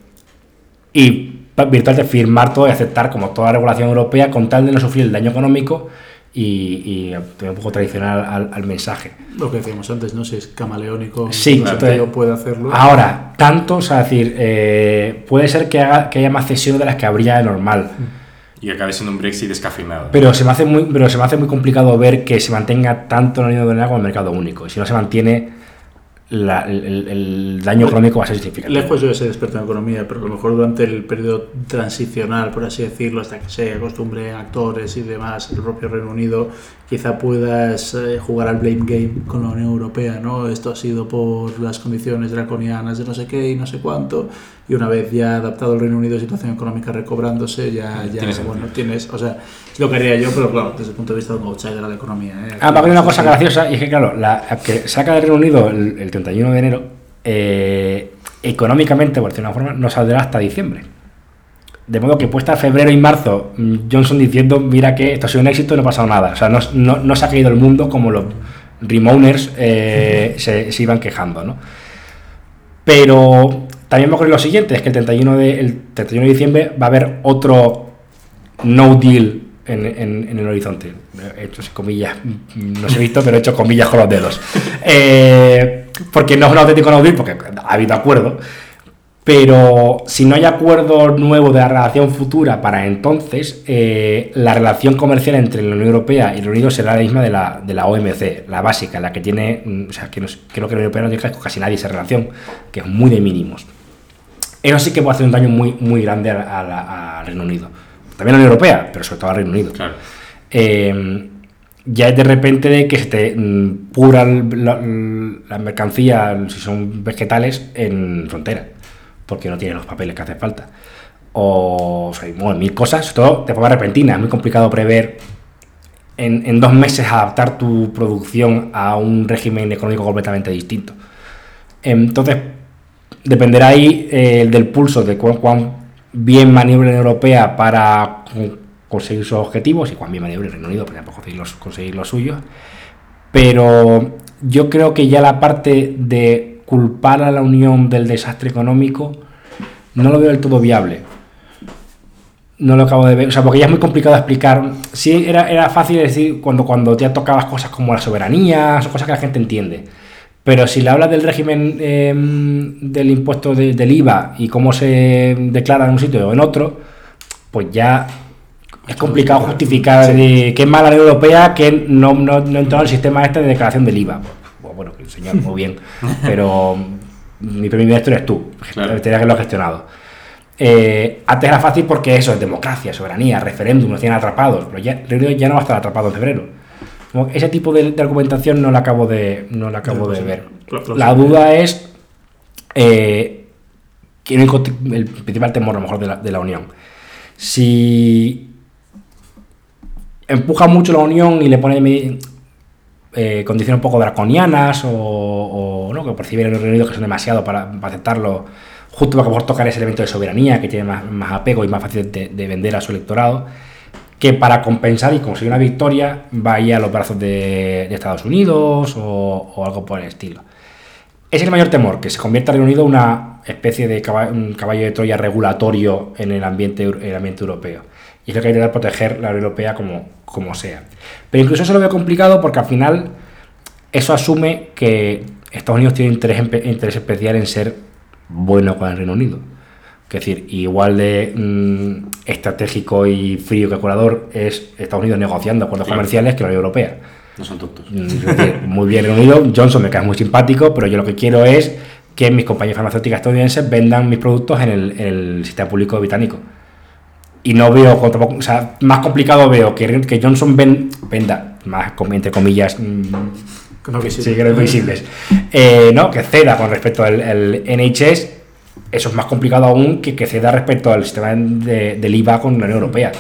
y virtualmente firmar todo y aceptar como toda regulación europea con tal de no sufrir el daño económico y, y un poco tradicional al, al mensaje. Lo que decíamos antes, ¿no? Si es camaleónico, Sí, entonces- puede hacerlo. Ahora, tanto, o sea, decir, eh, puede ser que, haga, que haya más cesiones de las que habría de normal. Y que acabe siendo un Brexit descafeinado. Pero se me hace muy, pero se me hace muy complicado ver que se mantenga tanto la Unión Europea como el mercado único. Y si no se mantiene, la- el, el- daño económico va a ser significativo. Lejos yo de ser experto en economía, pero a lo mejor durante el periodo transicional, por así decirlo, hasta que se acostumbren actores y demás, el propio Reino Unido, quizá puedas eh, jugar al blame game con la Unión Europea, ¿no? Esto ha sido por las condiciones draconianas de no sé qué y no sé cuánto, y una vez ya adaptado el Reino Unido, situación económica recobrándose, ya, ya Tiene sentido. bueno, tienes, o sea, lo que haría yo, pero claro, desde el punto de vista de un outsider a la economía. ¿eh? Ah, va a haber una cosa graciosa y es que, claro, la que saca del Reino Unido el, el 31 de enero, eh, económicamente, por decirlo de una forma, no saldrá hasta diciembre. De modo que puesta febrero y marzo mm, Johnson diciendo, mira que esto ha sido un éxito y no ha pasado nada. O sea, no, no- no se ha caído el mundo como los Remoners eh, se, se iban quejando, ¿no? Pero también me ocurre lo siguiente, es que el 31 de, el 31 de diciembre va a haber otro no deal en, en- en el horizonte. He hecho comillas, no se he visto, pero he hecho comillas con los dedos. Eh, porque no es un auténtico no deal, porque ha habido acuerdo. Pero si no hay acuerdo nuevo de la relación futura para entonces, eh, la relación comercial entre la Unión Europea y el Reino Unido será la misma de la, de la OMC, la básica, la que tiene, mm, o sea, que no creo que la Unión Europea no tiene casi nadie esa relación, que es muy de mínimos. Eso sí que puede hacer un daño muy, muy grande al Reino Unido. También a la Unión Europea, pero sobre todo al Reino Unido. Claro. Eh, ya es de repente de que se te mm, la, la mercancía, si son vegetales, en frontera, porque no tienen los papeles que hace falta. O, sea, mil cosas, todo de forma repentina, es muy complicado prever en, en dos meses adaptar tu producción a un régimen económico completamente distinto. Entonces, dependerá ahí eh, del pulso de cuán, cuán bien maniobra Unión Europea para con- conseguir sus objetivos y cuán bien maniobra el Reino Unido para conseguir los, conseguir los suyos. Pero yo creo que ya la parte de culpar a la Unión del desastre económico no lo veo del todo viable. No lo acabo de ver, o sea, porque ya es muy complicado explicar. Sí, era, era fácil decir cuando, cuando ya tocabas cosas como la soberanía, son cosas que la gente entiende. Pero si le hablas del régimen eh, del impuesto de- del IVA y cómo se declara en un sitio o en otro, pues ya es complicado justificar de que es mala la Unión Europea que no, no, no entró en el sistema este de declaración del IVA. Bueno, señor, muy bien, pero mi primer ministro eres tú, Claro. que haberlo gestionado. Eh, antes era fácil porque eso es democracia, soberanía, referéndum, nos tienen atrapados, pero ya, ya no va a estar atrapado en febrero. Como ese tipo de, de argumentación no la acabo de, no la acabo de ver. Lo- lo La duda es eh, que el el principal temor a lo mejor de la, de la Unión. Si empuja mucho la Unión y le pone eh, condiciones un poco draconianas o, o, que perciben en el Reino Unido que son demasiado para, aceptarlo, justo para que mejor tocar ese elemento de soberanía que tiene más, más apego y más fácil de, de vender a su electorado, que para compensar y conseguir una victoria vaya a los brazos de, de Estados Unidos o, algo por el estilo. Es el mayor temor, que se convierta el Reino Unido en una especie de caballo, caballo de Troya regulatorio en el ambiente, eu- el ambiente europeo. Y lo que hay que intentar proteger la Unión Europea como, como sea. Pero incluso eso lo veo complicado porque al final eso asume que Estados Unidos tiene interés, interés especial en ser bueno con el Reino Unido. Es decir, igual de mm, estratégico y frío que curador es Estados Unidos negociando acuerdos Claro. comerciales que la Unión Europea. No son tontos. Mm, decir, muy bien Reino Unido, Johnson me cae muy simpático, pero yo lo que quiero es que mis compañías farmacéuticas estadounidenses vendan mis productos en el, en el sistema público británico. Y no veo, o sea, más complicado veo que, que Johnson ven- venda, más entre comillas, mm, No sí visibles, eh, ¿no? que ceda con respecto al al NHS, eso es más complicado aún que que ceda respecto al sistema de- del IVA con la Unión Europea,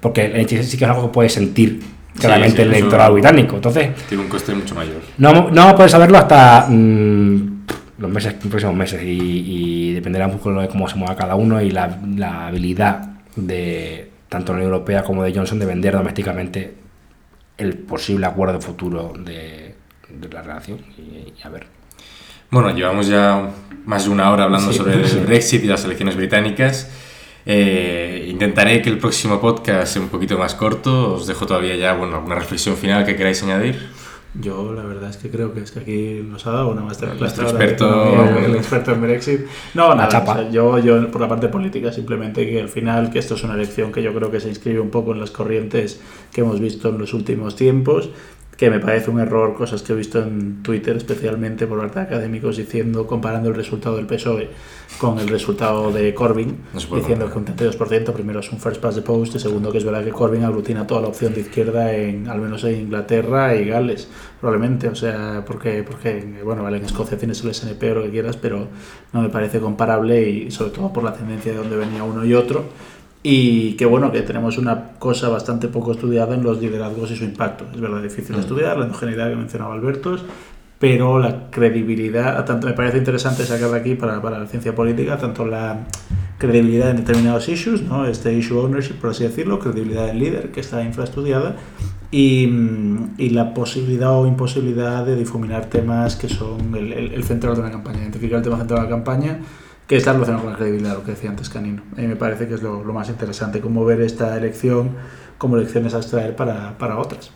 porque el NHS sí que es algo que puede sentir claramente sí, el electorado británico. Entonces, Tiene un coste mucho mayor. no, no vamos a poder saberlo hasta mm, los meses, los próximos meses y, y dependerá un poco de cómo se mueva cada uno y la, la habilidad de tanto la Unión Europea como de Johnson de vender domésticamente el posible acuerdo futuro de, de la relación y, y a ver. Bueno, llevamos ya más de una hora hablando Sí, sobre sí. el Brexit y las elecciones británicas. Eh, intentaré que el próximo podcast sea un poquito más corto. Os dejo todavía ya bueno, alguna reflexión final que queráis añadir. Yo la verdad es que creo que es que aquí nos ha dado una masterclass. De experto- el experto en Brexit. No, nada, chapa. o sea, yo, yo por la parte política simplemente que al final que esto es una elección que yo creo que se inscribe un poco en las corrientes que hemos visto en los últimos tiempos que me parece un error, cosas que he visto en Twitter especialmente por parte de académicos diciendo, comparando el resultado del PSOE con el resultado de Corbyn, No diciendo que un 32% primero es un first past the post y segundo que es verdad que Corbyn aglutina toda la opción de izquierda en al menos en Inglaterra y Gales, probablemente, o sea, porque, porque bueno, vale, en Escocia tienes el SNP o lo que quieras, pero no me parece comparable y sobre todo por la tendencia de donde venía uno y otro. Y que bueno, que tenemos una cosa bastante poco estudiada en los liderazgos y su impacto. Es verdad, difícil de estudiar, la endogeneidad que mencionaba Albertos, pero la credibilidad, tanto me parece interesante sacar de aquí para, para la ciencia política, tanto la credibilidad en determinados issues, ¿no? este issue ownership, por así decirlo, credibilidad del líder, que está infraestudiada, y, mm, y la posibilidad o imposibilidad de difuminar temas que son el, el, el central de una campaña, identificar el tema central de la campaña, que está relacionado con la credibilidad, lo que decía antes Canino. A mí me parece que es lo, lo más interesante, cómo ver esta elección como lecciones a extraer para, para otras.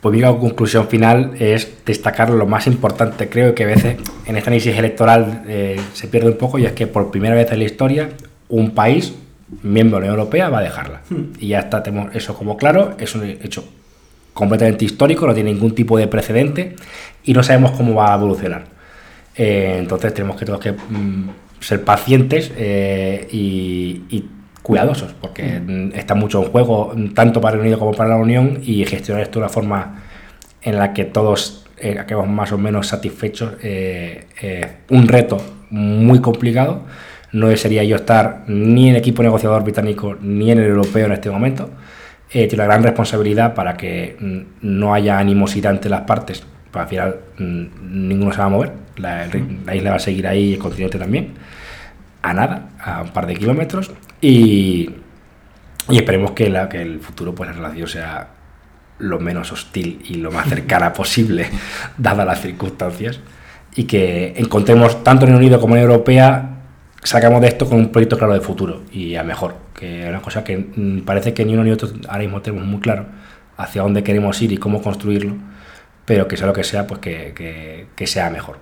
Pues mi conclusión final es destacar lo más importante, creo que a veces en este análisis electoral eh, se pierde un poco, y es que por primera vez en la historia un país miembro de la Unión Europea va a dejarla. Y ya está, tenemos eso como claro, es un hecho completamente histórico, no tiene ningún tipo de precedente y no sabemos cómo va a evolucionar. Eh, entonces tenemos que todos que mm, ser pacientes eh, y, y cuidadosos, porque mm, está mucho en juego, tanto para el Unido como para la Unión, y gestionar esto de una forma en la que todos eh, más o menos satisfechos, eh, un reto muy complicado. No desearía yo estar ni en el equipo negociador británico ni en el europeo en este momento. Tiene una gran responsabilidad para que mm, no haya animosidad entre las partes, para al final mm, ninguno se va a mover, la, el- la isla va a seguir ahí y el continente también, a nada, a un par de kilómetros, y, y esperemos que, la, que el futuro, pues la relación sea lo menos hostil y lo más cercana posible, dadas las circunstancias, y que encontremos tanto en el Unido como en Europea, sacamos de esto con un proyecto claro de futuro y a mejor, que es una cosa que mm, parece que ni uno ni otro ahora mismo tenemos muy claro hacia dónde queremos ir y cómo construirlo, pero que sea lo que sea, pues que, que- que sea mejor.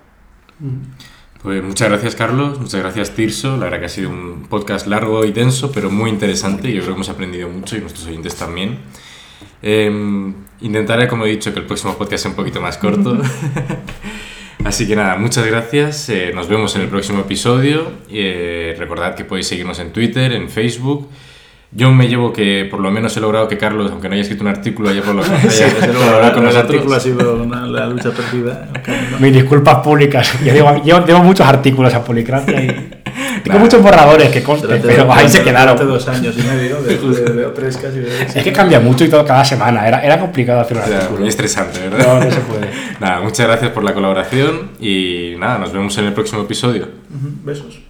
Pues muchas gracias Carlos, muchas gracias Tirso, la verdad que ha sido un podcast largo y denso, pero muy interesante y yo creo que hemos aprendido mucho y nuestros oyentes también. Eh, intentaré, como he dicho, que el próximo podcast sea un poquito más corto. Así que nada, muchas gracias, eh, nos vemos en el próximo episodio. Eh, recordad que podéis seguirnos en Twitter, en Facebook. Yo me llevo que por lo menos he logrado que Carlos, aunque no haya escrito un artículo, haya por lo menos Sí, con el artículo ha sido una- la lucha perdida. Camino. Mis disculpas públicas. Yo digo, yo tengo muchos artículos a Policracia y tengo muchos borradores que conste, pero ahí se durante quedaron. dos años y medio, de, de- de- tres casi. de- Es que cambia mucho y todo cada semana. Era, era complicado hacer un O sea, artículo. muy estresante, ¿verdad? No, no se puede. Nada, muchas gracias por la colaboración y nada, nos vemos en el próximo episodio. Ujú, Besos.